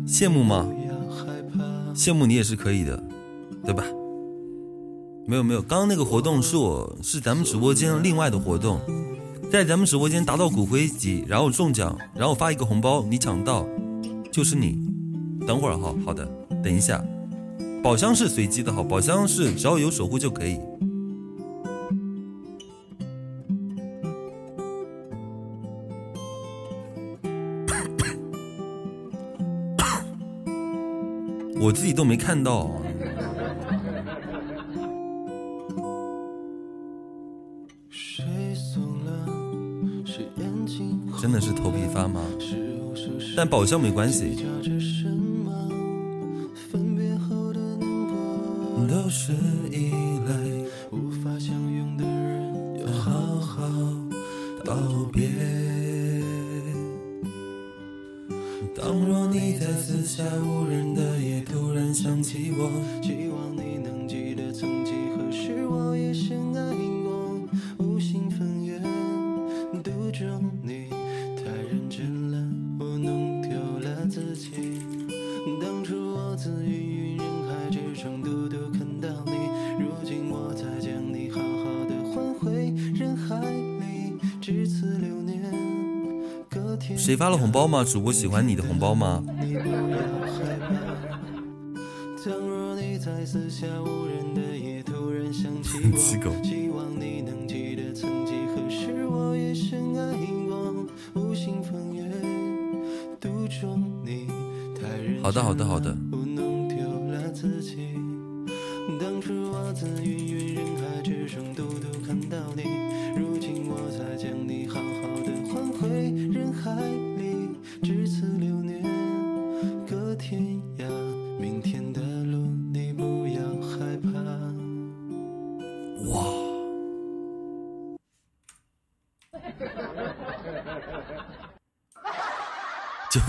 羡慕吗？羡慕你也是可以的，对吧？没有没有，刚刚那个活动是我是咱们直播间另外的活动，在咱们直播间达到骨灰级，然后中奖，然后发一个红包，你抢到。就是你，等会儿哈，好的，等一下，宝箱是随机的哈，宝箱是只要有守护就可以。我自己都没看到，真的是头皮发麻。但宝箱没关系。都是谁发了红包吗？主播喜欢你的红包吗？好的，好的，好的。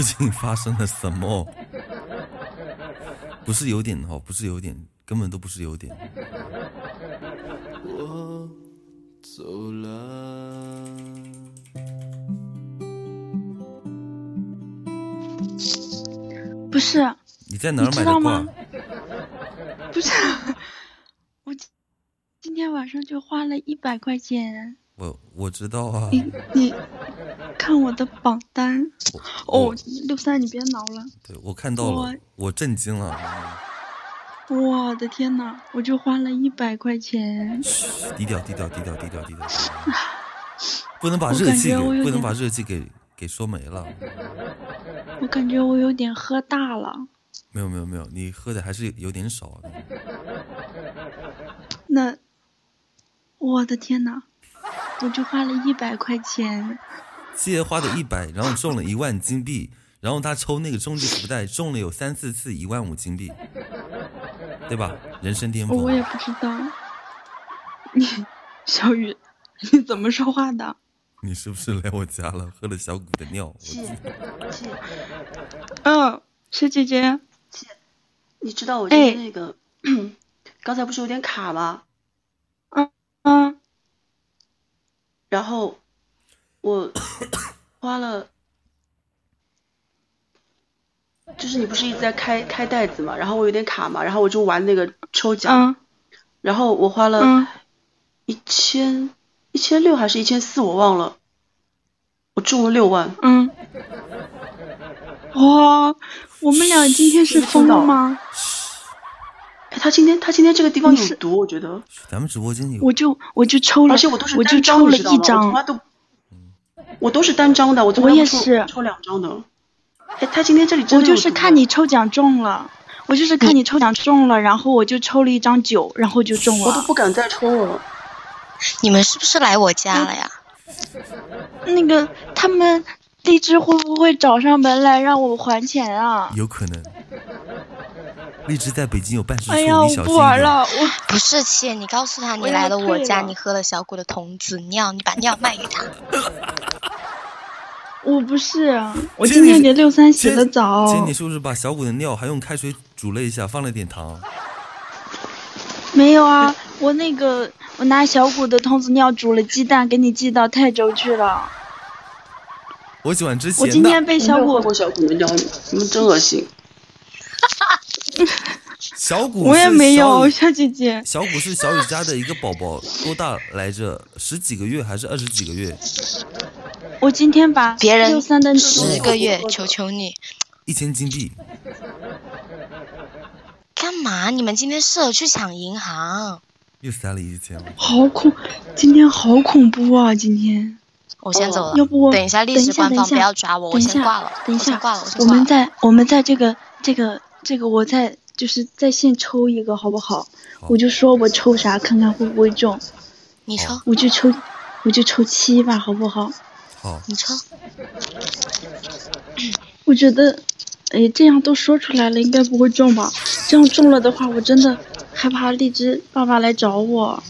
竟发生了什么？不是有点哈，不是有点，根本都不是有点。我走了。不是。你在哪儿买的吗？不是，我今天晚上就花了一百块钱。我我知道啊。你你。看我的榜单哦，六三，你别挠了。对我看到了，我震惊了。我的天哪！我就花了一百块钱。低调低调低调低调低调。不能把热气给不能把热气给给说没了。我感觉我有点喝大了。没有没有没有，你喝的还是有点少。那，我的天哪！我就花了一百块钱。七爷花的一百，然后中了一万金币，然后他抽那个终极福袋中了有三四次一万五金币，对吧？人生巅峰。我也不知道。你小雨，你怎么说话的？你是不是来我家了，喝了小谷的尿？嗯，是姐姐。你知道我今天那个，刚才不是有点卡吗？嗯嗯。然后我花了，就是你不是一直在开开袋子嘛？然后我有点卡嘛，然后我就玩那个抽奖，然后我花了一千一千六还是一千四，我忘了，我中了六万。嗯。哇，我们俩今天是疯了吗？哎，他今天他今天这个地方有毒，我觉得。咱们直播间有。我就我就抽了，而且我都是单张了一张，我都，我都是单张的，我我也是抽两张的。哎，他今天这里我就是看你抽奖中了，我就是看你抽奖中了，然后我就抽了一张九，然后就中了。我都不敢再抽了。你们是不是来我家了呀？那个他们。荔枝会不会找上门来让我还钱啊？有可能。荔枝在北京有办事处，哎呀，我不玩了，我不是切，你告诉他你来了我家，你喝了小谷的童子尿，你把尿卖给他。我不是，我今天给六三洗的澡。姐，你是不是把小谷的尿还用开水煮了一下，放了点糖？没有啊，我那个我拿小谷的童子尿煮了鸡蛋，给你寄到泰州去了。我喜欢之前。我今天被小谷过小谷的尿，你们真恶心。小谷我也没有，小姐姐。小谷是小雨家的一个宝宝，多大来着？十几个月还是二十几个月？我今天把别人十个月，求求你。一千金币。干嘛？你们今天适合去抢银行。又塞了一千。好恐，今天好恐怖啊！今天。我先走了，要不我等一下历史官方不要抓我，我先挂了。等一下，挂了，我们在我们在这个这个这个，我在就是在线抽一个好不好？我就说我抽啥，看看会不会中。你抽，我就抽，我就抽七吧，好不好？好，你抽。我觉得，哎，这样都说出来了，应该不会中吧？这样中了的话，我真的害怕荔枝爸爸来找我。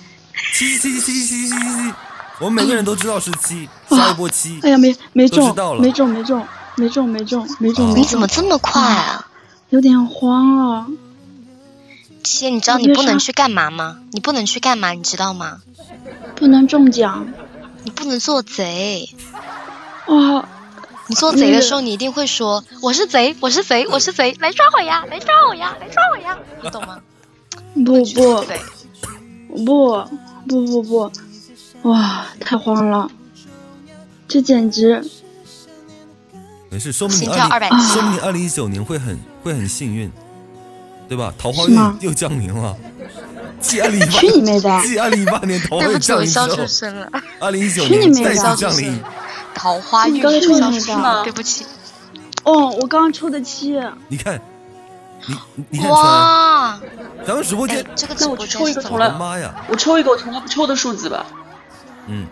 七七七七七七七七。我们每个人都知道是七，下一波七。哎呀，没没中，没中，没中，没中，没中，没中。你怎么这么快啊？有点慌啊。七，你知道你不能去干嘛吗？你不能去干嘛？你知道吗？不能中奖。你不能做贼。哇！你做贼的时候，你一定会说：“我是贼，我是贼，我是贼，来抓我呀，来抓我呀，来抓我呀！” 你懂吗？不不不不不不。哇，太慌了！这简直……没事，说明你二零，说明你二零一九年会很会很幸运，对吧？桃花运又降临了。继二零一八，去你妹的！继二零一八年桃花运降临之后，二零一九年再次降临。桃花运刚抽的对不起。哦，我刚刚抽的七。你看，你你看，哇！咱们直播间，这个那我抽一个从来，妈呀！我抽一个我从来不抽的数字吧。嗯，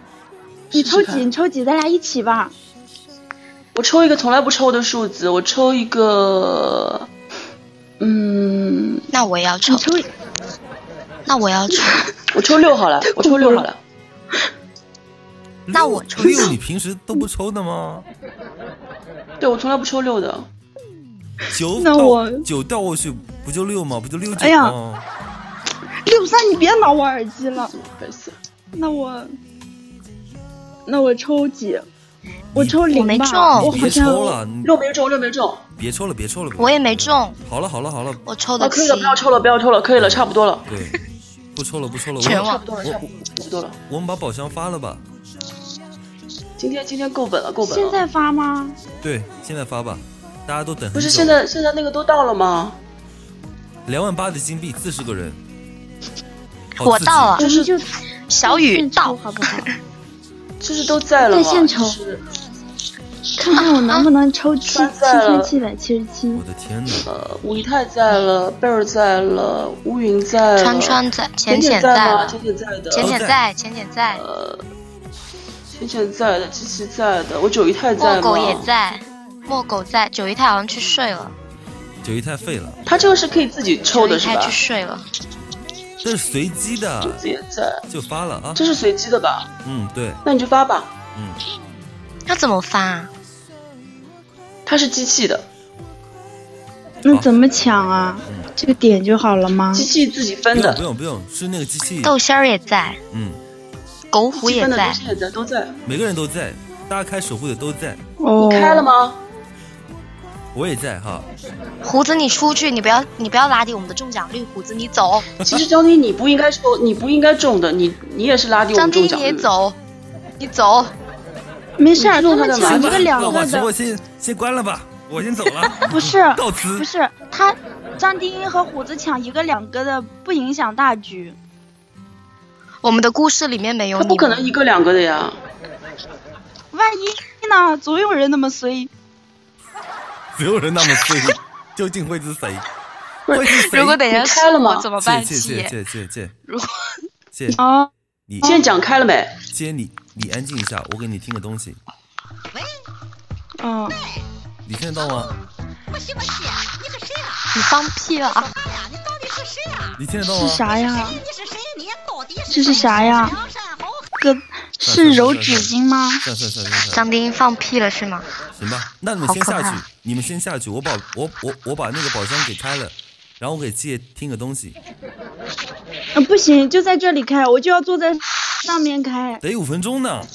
你抽几？你抽几？咱俩一起吧。我抽一个从来不抽的数字，我抽一个，嗯，那我也要抽。抽。那我要抽。我抽六好了，我抽六好了。那我抽六，你平时都不抽的吗？对，我从来不抽六的。九，那我九掉过去不就六吗？不就六九吗？哎呀，六三，你别挠我耳机了。那我。那我抽几？我抽零吧。我别抽了，六没中，六没中。别抽了，别抽了。我也没中。好了，好了，好了。我抽的。可以了，不要抽了，不要抽了，可以了，差不多了。对，不抽了，不抽了。全差不多了，差不多了。我们把宝箱发了吧。今天今天够本了，够本了。现在发吗？对，现在发吧，大家都等。不是现在现在那个都到了吗？两万八的金币，四十个人。我到了，就是就小雨到，好不好？就是都在了在线抽，看看我能不能抽七七千七百七十七。我的天哪！呃，武姨太在了，贝尔在了，乌云在了，川川在，浅浅在，浅浅在的，浅浅在，浅浅在，呃，浅浅在的，七七在的，我九姨太在吗？狗也在，墨狗在，九姨太好像去睡了。九姨太废了。他这个是可以自己抽的，是吧？九姨太去睡了。这是随机的。就也在。就发了啊。这是随机的吧？嗯，对。那你就发吧。嗯。要怎么发？它是机器的。那怎么抢啊？这个点就好了吗？机器自己分的。不用不用，是那个机器。豆仙儿也在。嗯。狗虎也在。也在，都在。每个人都在，大家开守护的都在。哦。你开了吗？我也在哈，胡子你出去，你不要你不要拉低我们的中奖率，胡子你走。其实张天你不应该抽，你不应该中的，你你也是拉低我们中奖率。张天你也走，你走，没事，他们抢一个两个的。我先先关了吧，我先走了。不是，告辞。不是他，张丁和虎子抢一个两个的，不影响大局。我们的故事里面没有他不可能一个两个的呀。万一呢？总有人那么衰。总有人那么衰，究竟会是谁？会是谁？如果等下开了吗？怎么办？谢谢谢谢谢谢。如果谢啊，你现在讲开了没？接你，你安静一下，我给你听个东西。喂。嗯。你听得到吗？不行不行，你是谁啊？你放屁了！你到底是谁啊？你听得到吗？是啥呀？这是啥呀？哥。是揉纸巾吗？算算算算算。张丁放屁了是吗？行吧，那你们先下去，你们先下去，我把我我我把那个宝箱给开了，然后我给借听个东西。啊，不行，就在这里开，我就要坐在上面开。得五分钟呢，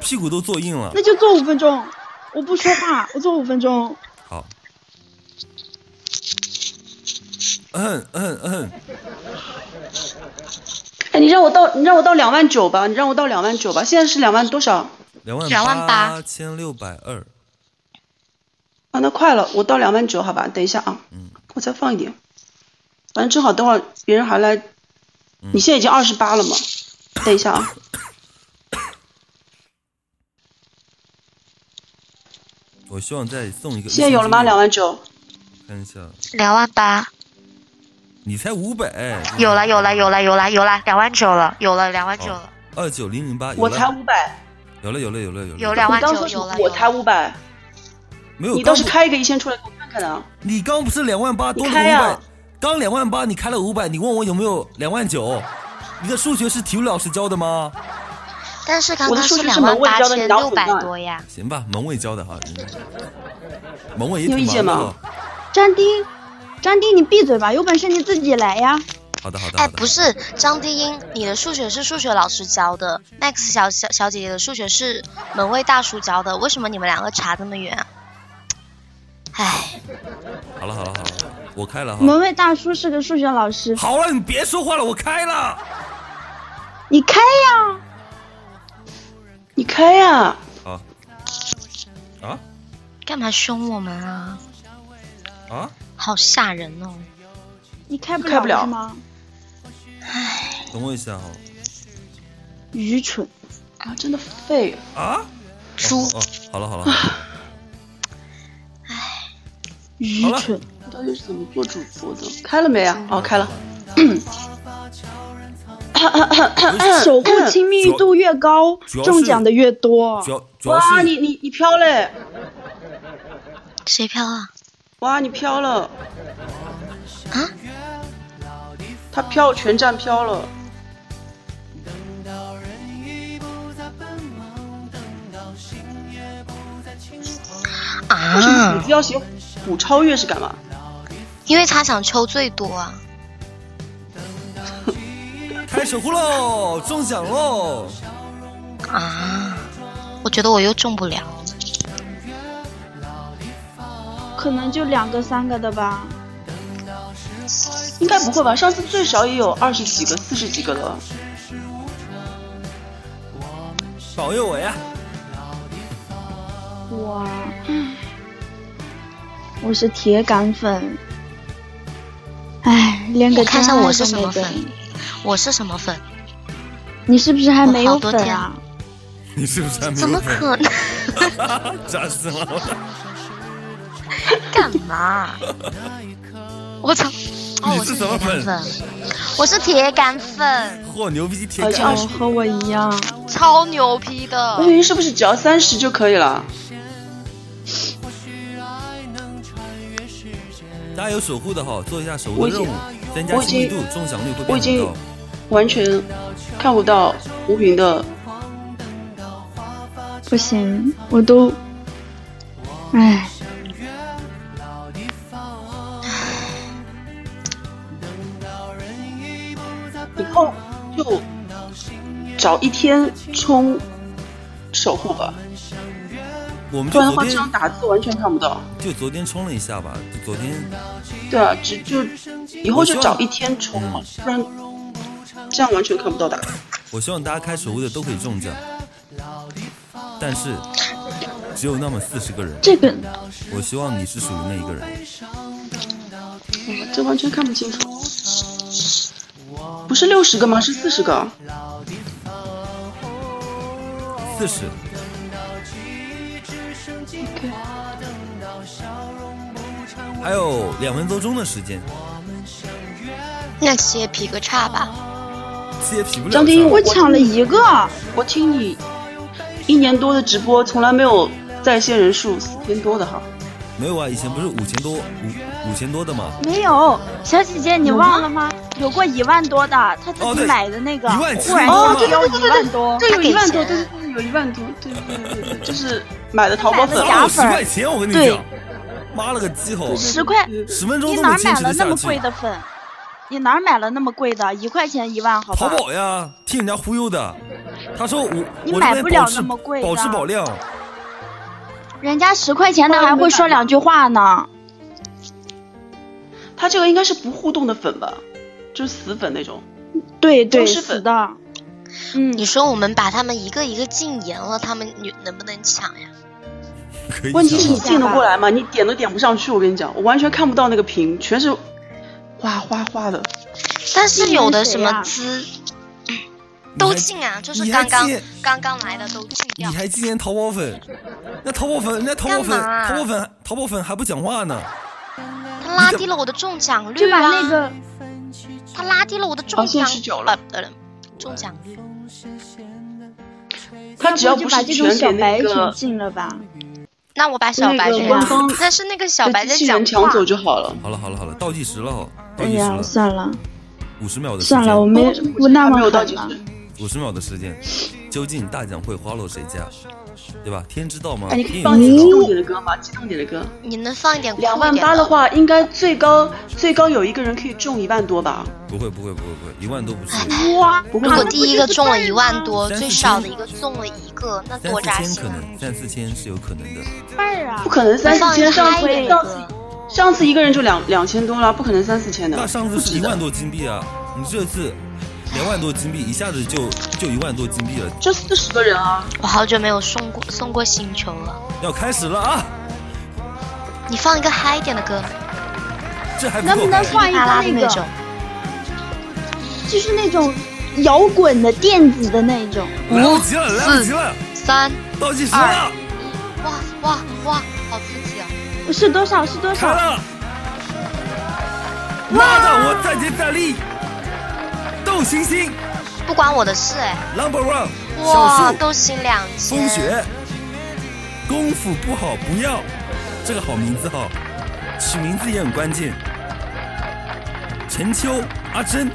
屁股都坐硬了。那就坐五分钟，我不说话，我坐五分钟。好。嗯嗯嗯。哎，你让我到，你让我到两万九吧，你让我到两万九吧，现在是两万多少？两万八千六百二。啊，那快了，我到两万九，好吧，等一下啊，嗯，我再放一点，反正正好等会儿别人还来，你现在已经二十八了嘛，等一下啊。我希望再送一个。现在有了吗？两万九。看一下。两万八。你才五百，有了有了有了有了有了两万九了，有了两万九了。二九零零八，我才五百，有了有了有了有了。有两万九，有了。我才五百，没有。你倒是开一个一千出来给我你刚不是两万八多了五百？刚两万八，你开了五百，你问我有没有两万九？你的数学是体育老师教的吗？但是刚刚是两万八千六百多呀。行吧，门卫教的哈。门卫也挺忙的。张丁。张丁，你闭嘴吧！有本事你自己来呀！好的，好的。哎，不是张丁英，你的数学是数学老师教的，Max 小小小姐姐的数学是门卫大叔教的，为什么你们两个差这么远？哎，好了好了好了，我开了。门卫大叔是个数学老师。好了，你别说话了，我开了。你开呀！你开呀！啊啊！干嘛凶我们啊？啊！好吓人哦！你开不开不了吗？唉，等我一下哈。愚蠢啊！真的废啊！猪哦，好了好了。唉，愚蠢！到底是怎么做主播的？开了没啊？哦，开了。守护亲密度越高，中奖的越多。哇，你你你飘嘞！谁飘啊？哇，你飘了！啊？他飘，全站飘了。啊？为什么虎子要写虎超越是干嘛？因为他想抽最多啊！开守护喽，中奖喽！啊？我觉得我又中不了。可能就两个三个的吧，应该不会吧？上次最少也有二十几个、四十几个了。保佑我呀！哇，我是铁杆粉。哎，连个看一下我是什么粉？我是什么粉？你是不是还没有粉啊？你是不是还没有粉？怎么可能？扎死了！干嘛？我操！你是什么粉？我是铁杆粉。嚯，牛逼！铁杆和我一样，超牛逼的。我以为是不是只要三十就可以了？大家有守护的哈，做一下守护任务，增加亲密度，中奖率会变高。完全看不到无云的，不行，我都，唉。以后就找一天冲守护吧。我们不然的话，这样打字完全看不到。就昨天冲了一下吧，就昨天。对啊，只就以后就找一天冲嘛，不然这样完全看不到打。我希望大家开守护的都可以中奖，但是只有那么四十个人。这个，我希望你是属于那一个人。这完全看不清楚。不是六十个吗？是四十个。四十。还有两分多钟的时间，那也劈个叉吧。也劈不了。张丁，我抢了一个。我听你一年多的直播，从来没有在线人数四千多的哈。没有啊，以前不是五千多五五千多的吗？没有，小姐姐你忘了吗？有过一万多的，他自己买的那个，突然就要一万多，这有一万多，对对对，有一万多，对对对对，就是买的淘宝粉，十块钱我跟你讲，妈了个鸡头，十块，十分钟你哪买了那么贵的粉？你哪买了那么贵的？一块钱一万，好淘宝呀，听人家忽悠的，他说我你买不了那么贵保质保量。人家十块钱的还会说两句话呢。他这个应该是不互动的粉吧，就是死粉那种。对对，死的。嗯，你说我们把他们一个一个禁言了，他们能不能抢呀？问题是你进得过来吗？你点都点不上去，我跟你讲，我完全看不到那个屏，全是哗哗哗的。但是有的什么资。都进啊，就是刚刚刚刚来的都进掉。你还纪念淘宝粉？那淘宝粉，那淘宝粉，淘宝粉，淘宝粉还不讲话呢。他拉低了我的中奖率啊！那个，他拉低了我的中奖了，中奖率。他只要不是全给那个进了吧？那我把小白的，但是那个小白在讲话。抢走就好了。好了好了好了，倒计时了，哎呀，算了，五十秒的算了，我没我那么倒计时。五十秒的时间，究竟大奖会花落谁家？对吧？天知道吗？哎，你可以放点激动点的歌吗？激动点的歌。你能放一点？两万八的话，应该最高最高有一个人可以中一万多吧？不会不会不会不会，一万多不是。哇！如果第一个中了一万多，最少的一个中了一个，那多扎心。三四千可能，三四千是有可能的。二啊！不可能三四千，上次上次上次一个人就两两千多了，不可能三四千的。那上次是一万多金币啊！你这次。两万多金币，一下子就就一万多金币了。就四十个人啊！我好久没有送过送过星球了。要开始了啊！你放一个嗨一点的歌。这还能不能放一个那个？就是那种摇滚的电子的那种。来不及了，来不及了！三、倒计时了！哇哇哇！好刺激啊！是多少？是多少？妈的！我再接再厉！斗星星，不关我的事哎。Number one，哇，斗星两千。风雪，功夫不好不要，这个好名字哈，取名字也很关键。陈秋，阿珍。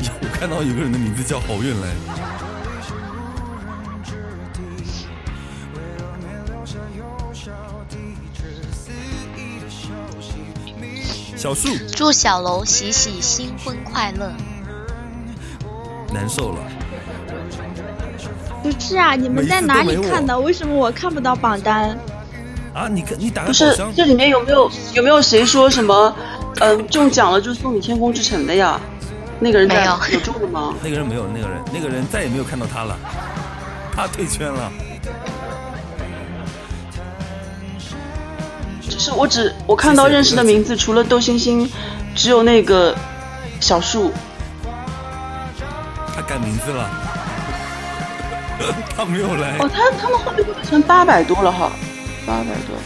我看到有个人的名字叫好运来。小树，祝小楼喜喜新婚快乐。难受了。不是啊，你们在哪里看的？为什么我看不到榜单？啊，你看你打不是这里面有没有有没有谁说什么？嗯，中奖了就送你天空之城的呀？那个人没有有中的吗？那个人没有，那个人那个人再也没有看到他了，他退圈了。是我只我看到认识的名字，除了窦星星，只有那个小树。他改名字了，他没有来。哦，他他们后面成八百多了哈，八百多。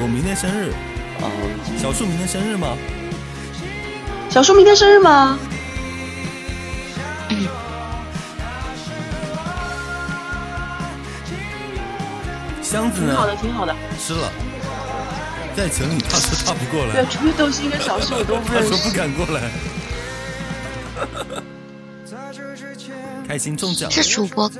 我明天生日。哦。小树明天生日吗？小树明天生日吗？箱子呢？挺好的，挺好的。吃了，在群里他说他不过来。对，除了豆心跟小树我都不认识。他 说不敢过来。开心中奖。是主播。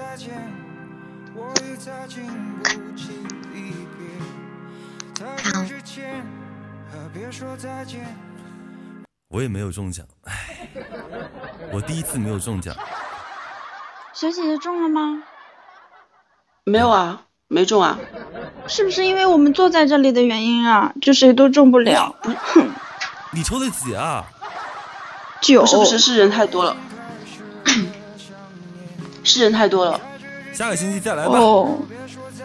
我也没有中奖，唉，我第一次没有中奖。小姐姐中了吗？没有啊，没中啊。是不是因为我们坐在这里的原因啊？就谁都中不了。哼，你抽的几啊？九。是不是是人太多了？是人太多了。下个星期再来吧。哦。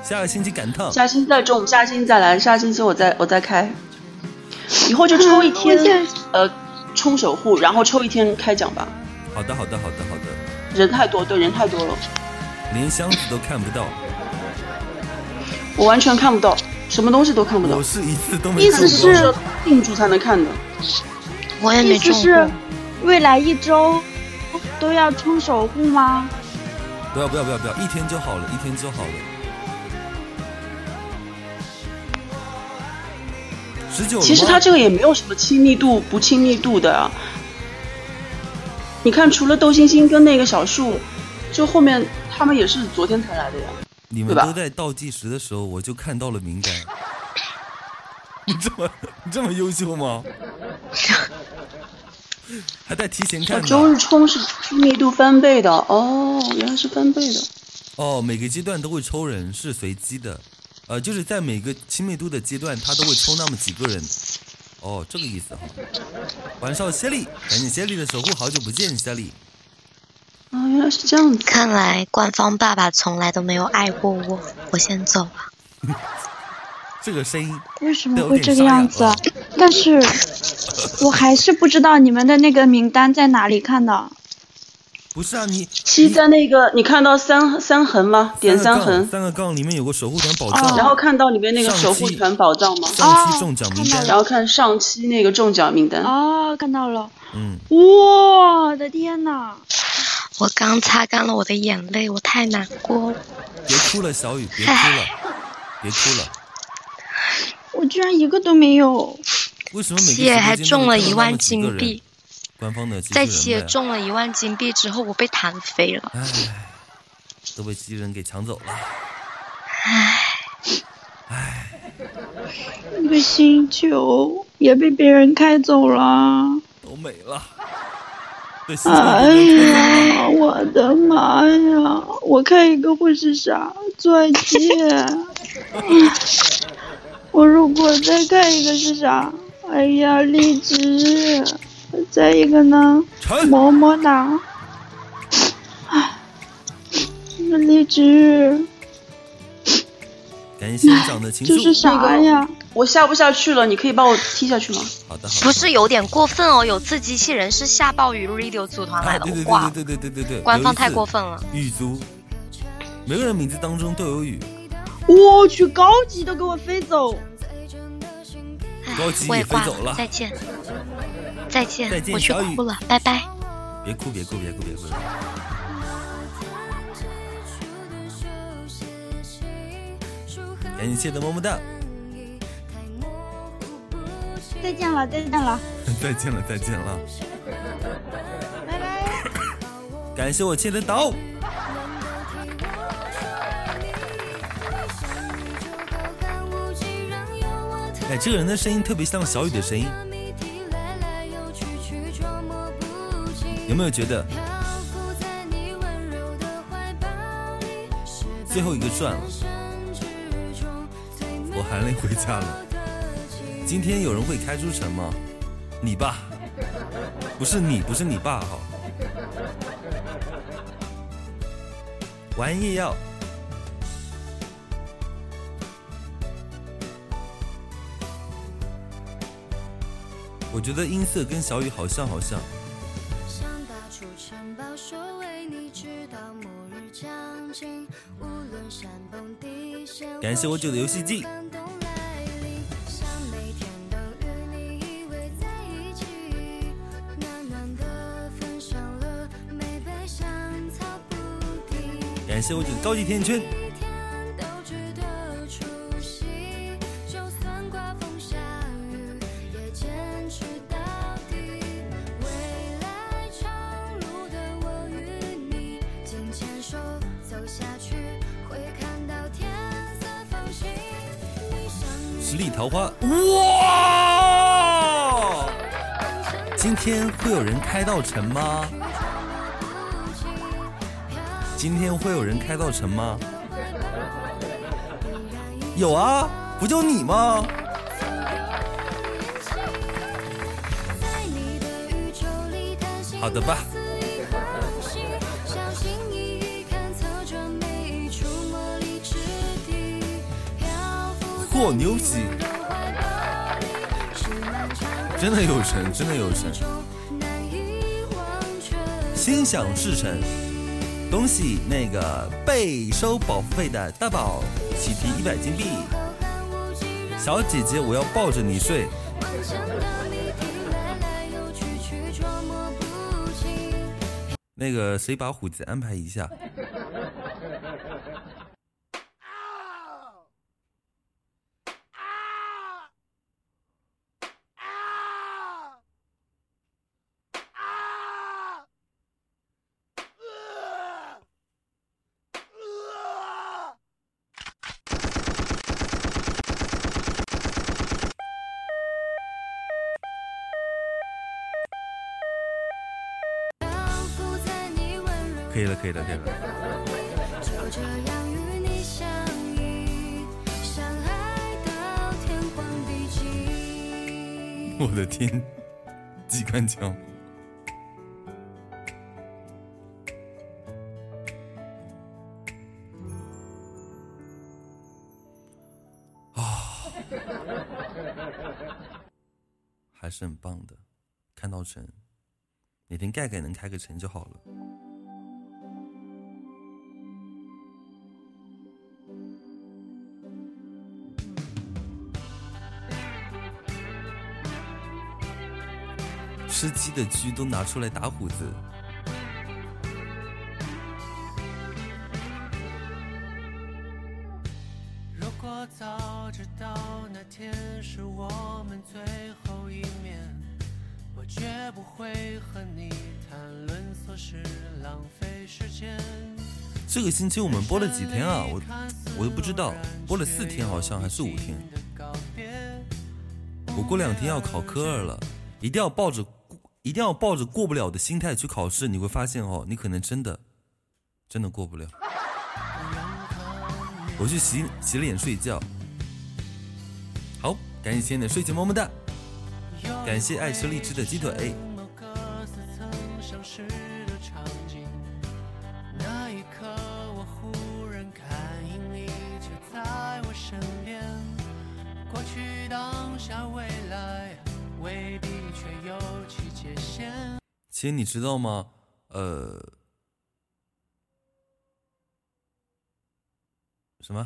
下个星期赶趟。下星期再中，下星期再来，下星期我再我再开。以后就抽一天，呃。充守护，然后抽一天开奖吧。好的，好的，好的，好的。人太多，对，人太多了，连箱子都看不到。我完全看不到，什么东西都看不到。我是一次都没。意思是定住才能看的。我也没中。意思是未来一周都要冲守护吗？不要不要不要不要，一天就好了，一天就好了。其实他这个也没有什么亲密度不亲密度的啊。你看，除了豆星星跟那个小树，就后面他们也是昨天才来的呀。你们都在倒计时的时候，我就看到了名单。你这么你这么优秀吗？还在提前看。周日冲是亲密度翻倍的哦，原来是翻倍的。哦，每个阶段都会抽人，是随机的。呃，就是在每个亲密度的阶段，他都会抽那么几个人。哦，这个意思哈。晚上谢丽，感谢谢丽的守护，好久不见，谢丽。哦，原来是这样子。看来官方爸爸从来都没有爱过我，我先走了。这个声音为什么会这个样子？啊但是，我还是不知道你们的那个名单在哪里看的。不是啊，你七在那个，你看到三三横吗？点三横，三个杠里面有个守护团宝藏，然后看到里面那个守护团宝藏吗？上期中奖名单，然后看上期那个中奖名单。哦，看到了。嗯。我的天哪！我刚擦干了我的眼泪，我太难过了。别哭了，小雨，别哭了，别哭了。我居然一个都没有。为什么每个还中了一万金币？官方的在企业中了一万金币之后，我被弹飞了。唉，都被机器人给抢走了。唉，唉，那个星球也被别人开走了。都没了。哎呀，我的妈呀！我看一个会是啥？钻戒。我如果再看一个是啥？哎呀，荔枝。再一个呢，么么哒。哎，那荔枝。感谢长的情这是啥呀？我下不下去了，你可以把我踢下去吗？好的。不是有点过分哦？有次机器人是下暴雨 radio 组团来的，哇！对对对对对对，官方太过分了。雨族，每个人名字当中都有雨。我去，高级都给我飞走。高级也飞走了，再见。再见，我去哭了，拜拜。别哭，别哭，别哭，别哭。感谢的么么哒。再见了，再见了。再见了，再见了。拜拜。感谢我切的刀。哎，这个人的声音特别像小雨的声音。有没有觉得最后一个转了？我含泪回家了。今天有人会开出什么？你爸？不是你，不是你爸哈。玩夜药。我觉得音色跟小雨好像，好像。感谢我九的游戏机。感谢我的高级甜甜圈天都值得会有人开到城吗？今天会有人开到城吗？有啊，不就你吗？好的吧。嚯，牛逼！真的有神，真的有神！心想事成，恭喜那个被收保护费的大宝喜提一百金币。小姐姐，我要抱着你睡。那个，谁把虎子安排一下？可以了，可以了，可以了。我的天，机关枪！啊，还是很棒的，看到城，哪天盖盖能开个城就好了。吃鸡的鸡都拿出来打虎子。如果早知道那天是我们最后一面，我绝不会和你谈论琐事，浪费时间。这个星期我们播了几天啊？我我都不知道，播了四天好像还是五天。我过两天要考科二了，一定要抱着。一定要抱着过不了的心态去考试，你会发现哦，你可能真的，真的过不了。我去洗洗脸睡觉。好，感谢你的睡前么么哒，感谢爱吃荔枝的鸡腿。其实你知道吗？呃，什么？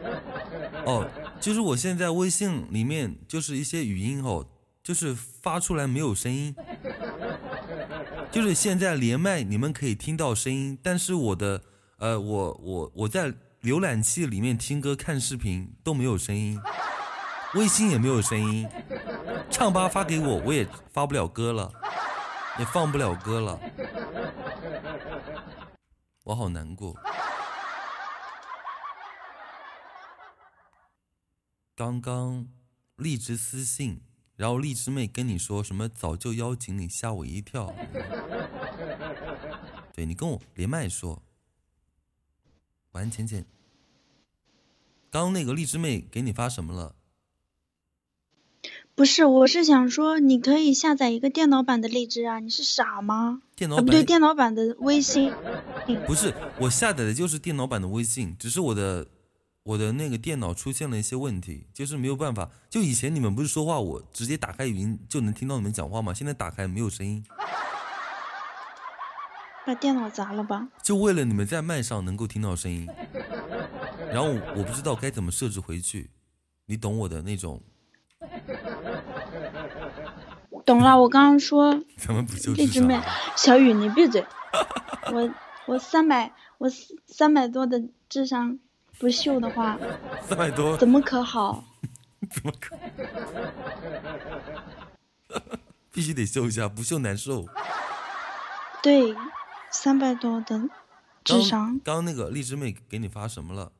哦，就是我现在微信里面就是一些语音哦，就是发出来没有声音，就是现在连麦你们可以听到声音，但是我的呃，我我我在浏览器里面听歌看视频都没有声音，微信也没有声音，唱吧发给我我也发不了歌了。也放不了歌了，我好难过。刚刚荔枝私信，然后荔枝妹跟你说什么？早就邀请你，吓我一跳。对你跟我连麦说，晚安浅浅。刚那个荔枝妹给你发什么了？不是，我是想说，你可以下载一个电脑版的荔枝啊！你是傻吗？电脑版不对，电脑版的微信。不是，我下载的就是电脑版的微信，只是我的我的那个电脑出现了一些问题，就是没有办法。就以前你们不是说话，我直接打开语音就能听到你们讲话吗？现在打开没有声音。把电脑砸了吧？就为了你们在麦上能够听到声音，然后我不知道该怎么设置回去，你懂我的那种。懂了，我刚刚说，荔枝妹，小雨你闭嘴，我我三百我三百多的智商不秀的话，三百多怎么可好？怎么可？必须得秀一下，不秀难受。对，三百多的智商。刚刚那个荔枝妹给你发什么了？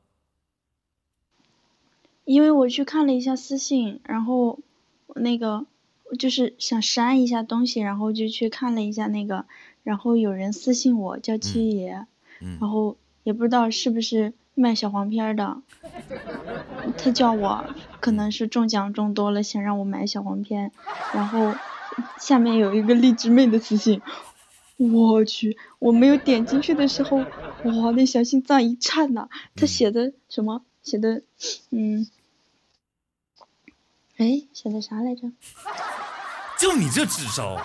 因为我去看了一下私信，然后那个就是想删一下东西，然后就去看了一下那个，然后有人私信我叫七爷，然后也不知道是不是卖小黄片的，他叫我可能是中奖中多了，想让我买小黄片，然后下面有一个荔枝妹的私信。我去，我没有点进去的时候，哇，那小心脏一颤呐！他写的什么？写的，嗯，哎，写的啥来着？就你这智商，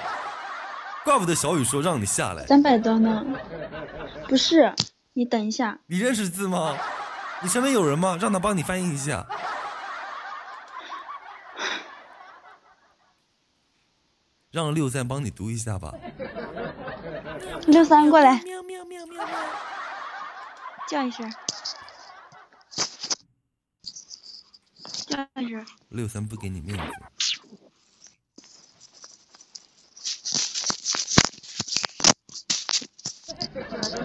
怪不得小雨说让你下来。三百多呢？不是，你等一下。你认识字吗？你身边有人吗？让他帮你翻译一下。让六三帮你读一下吧。六三过来，叫一声，叫一声。六三不给你面子。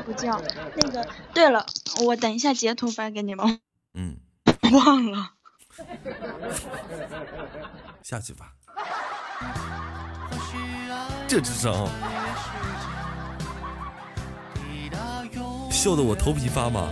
不叫那个。对了，我等一下截图发给你们。嗯。忘了。下去吧。这智商。秀的我头皮发麻。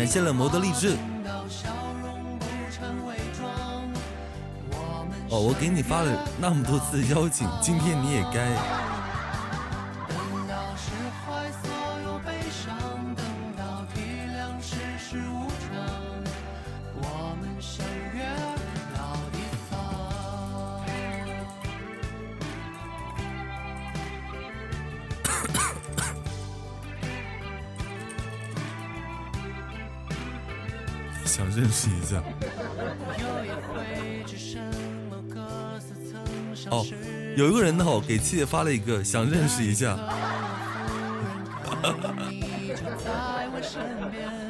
感谢冷漠的励志。哦，我给你发了那么多次邀请，今天你也该。给七姐发了一个想认识一下。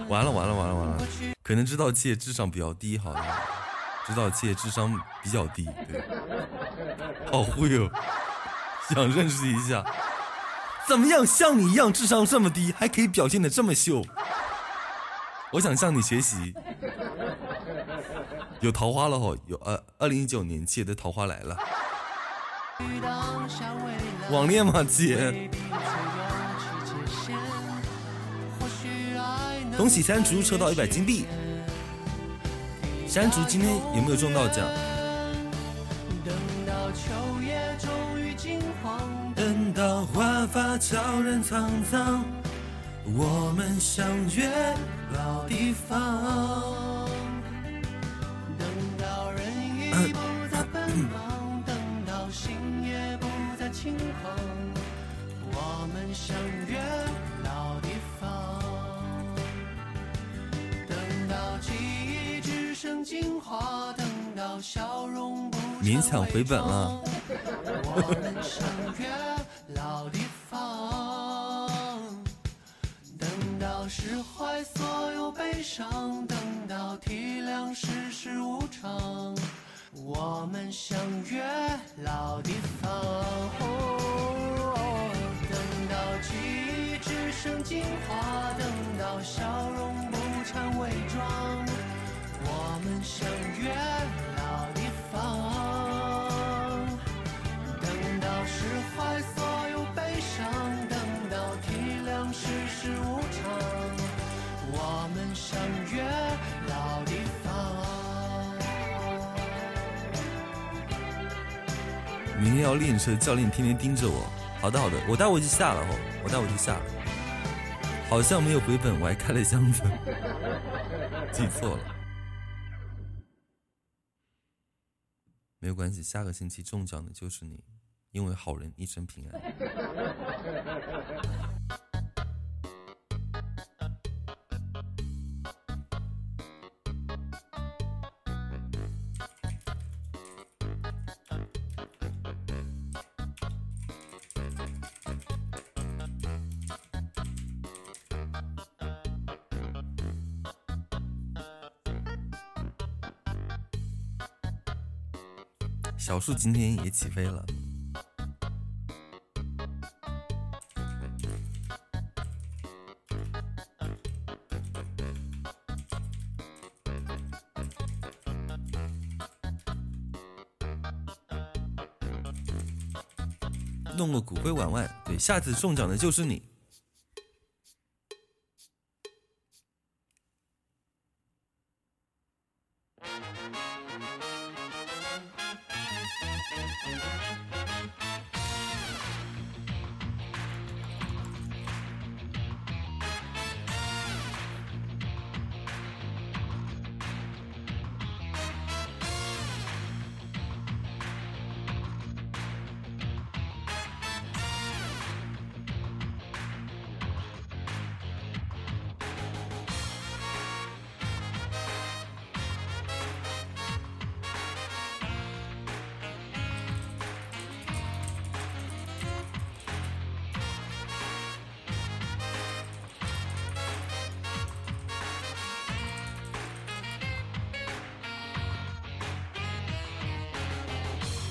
完了完了完了完了，可能知道七姐智商比较低，好像知道七姐智商比较低，对。好忽悠，想认识一下，怎么样？像你一样智商这么低，还可以表现的这么秀。我想向你学习。有桃花了哈，有呃，二零一九年七的桃花来了。网恋吗，姐？恭喜山竹抽到一百金币。山竹今天有没有中到奖？等到花发悄然苍苍，我们相约老地方。不再轻狂，我们相约老地方。等到记忆只剩精华，等到笑容不勉强回本了。我们相约老地方。等到释怀所有悲伤，等到体谅世事无常，我们相约老地方。等到记忆只剩精华，等到笑容不掺伪装，我们相约明天要练车，教练天天盯着我。好的好的，我待会就下了哦，我待会就下了。好像没有回本，我还开了箱子，记错了。没有关系，下个星期中奖的就是你，因为好人一生平安。树今天也起飞了。弄个骨灰碗碗，对，下次中奖的就是你。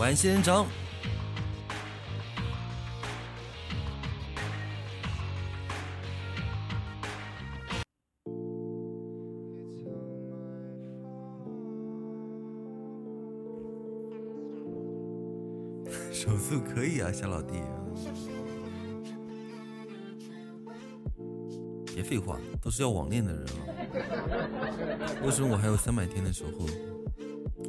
晚仙人掌。手速可以啊，小老弟。别废话，都是要网恋的人了。为什么我还有三百天的守护？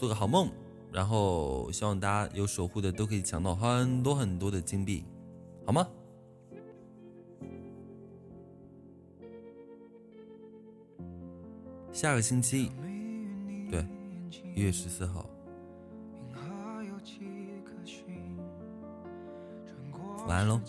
做个好梦。然后希望大家有守护的都可以抢到很多很多的金币，好吗？下个星期，对，一月十四号，晚安喽。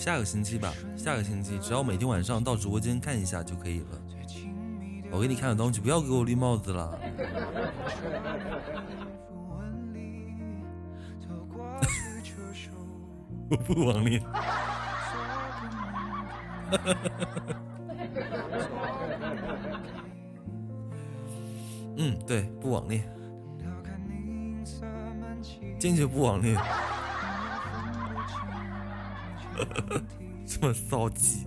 下个星期吧，下个星期只要每天晚上到直播间看一下就可以了。我给你看个东西，不要给我绿帽子了。我不网恋。嗯，对，不网恋，坚决不网恋。这么骚气！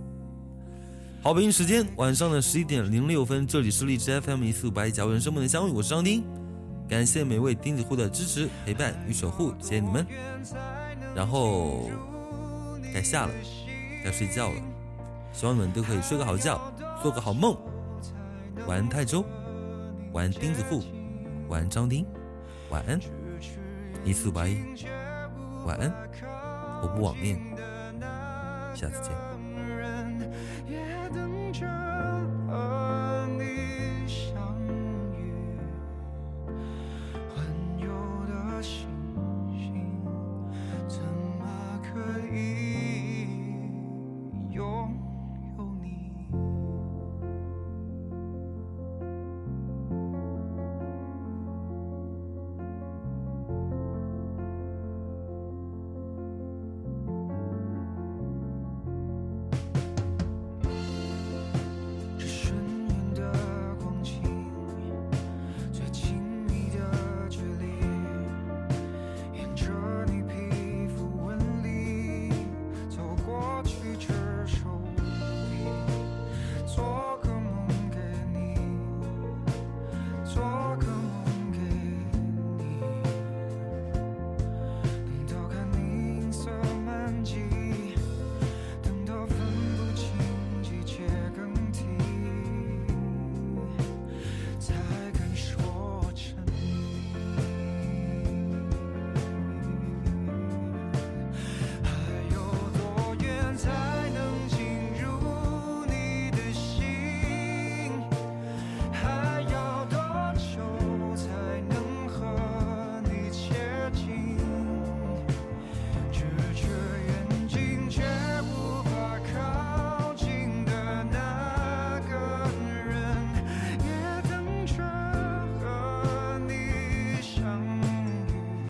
好，北京时间晚上的十一点零六分，这里是荔枝 FM 一四五八一甲人生梦的相遇，我是张丁，感谢每位钉子户的支持、陪伴与守护，谢谢你们。然后该下了，该睡觉了，希望你们都可以睡个好觉，做个好梦。晚安泰州，晚安钉子户，晚安张丁，晚安一四五八一，晚安，我不网恋。下次见。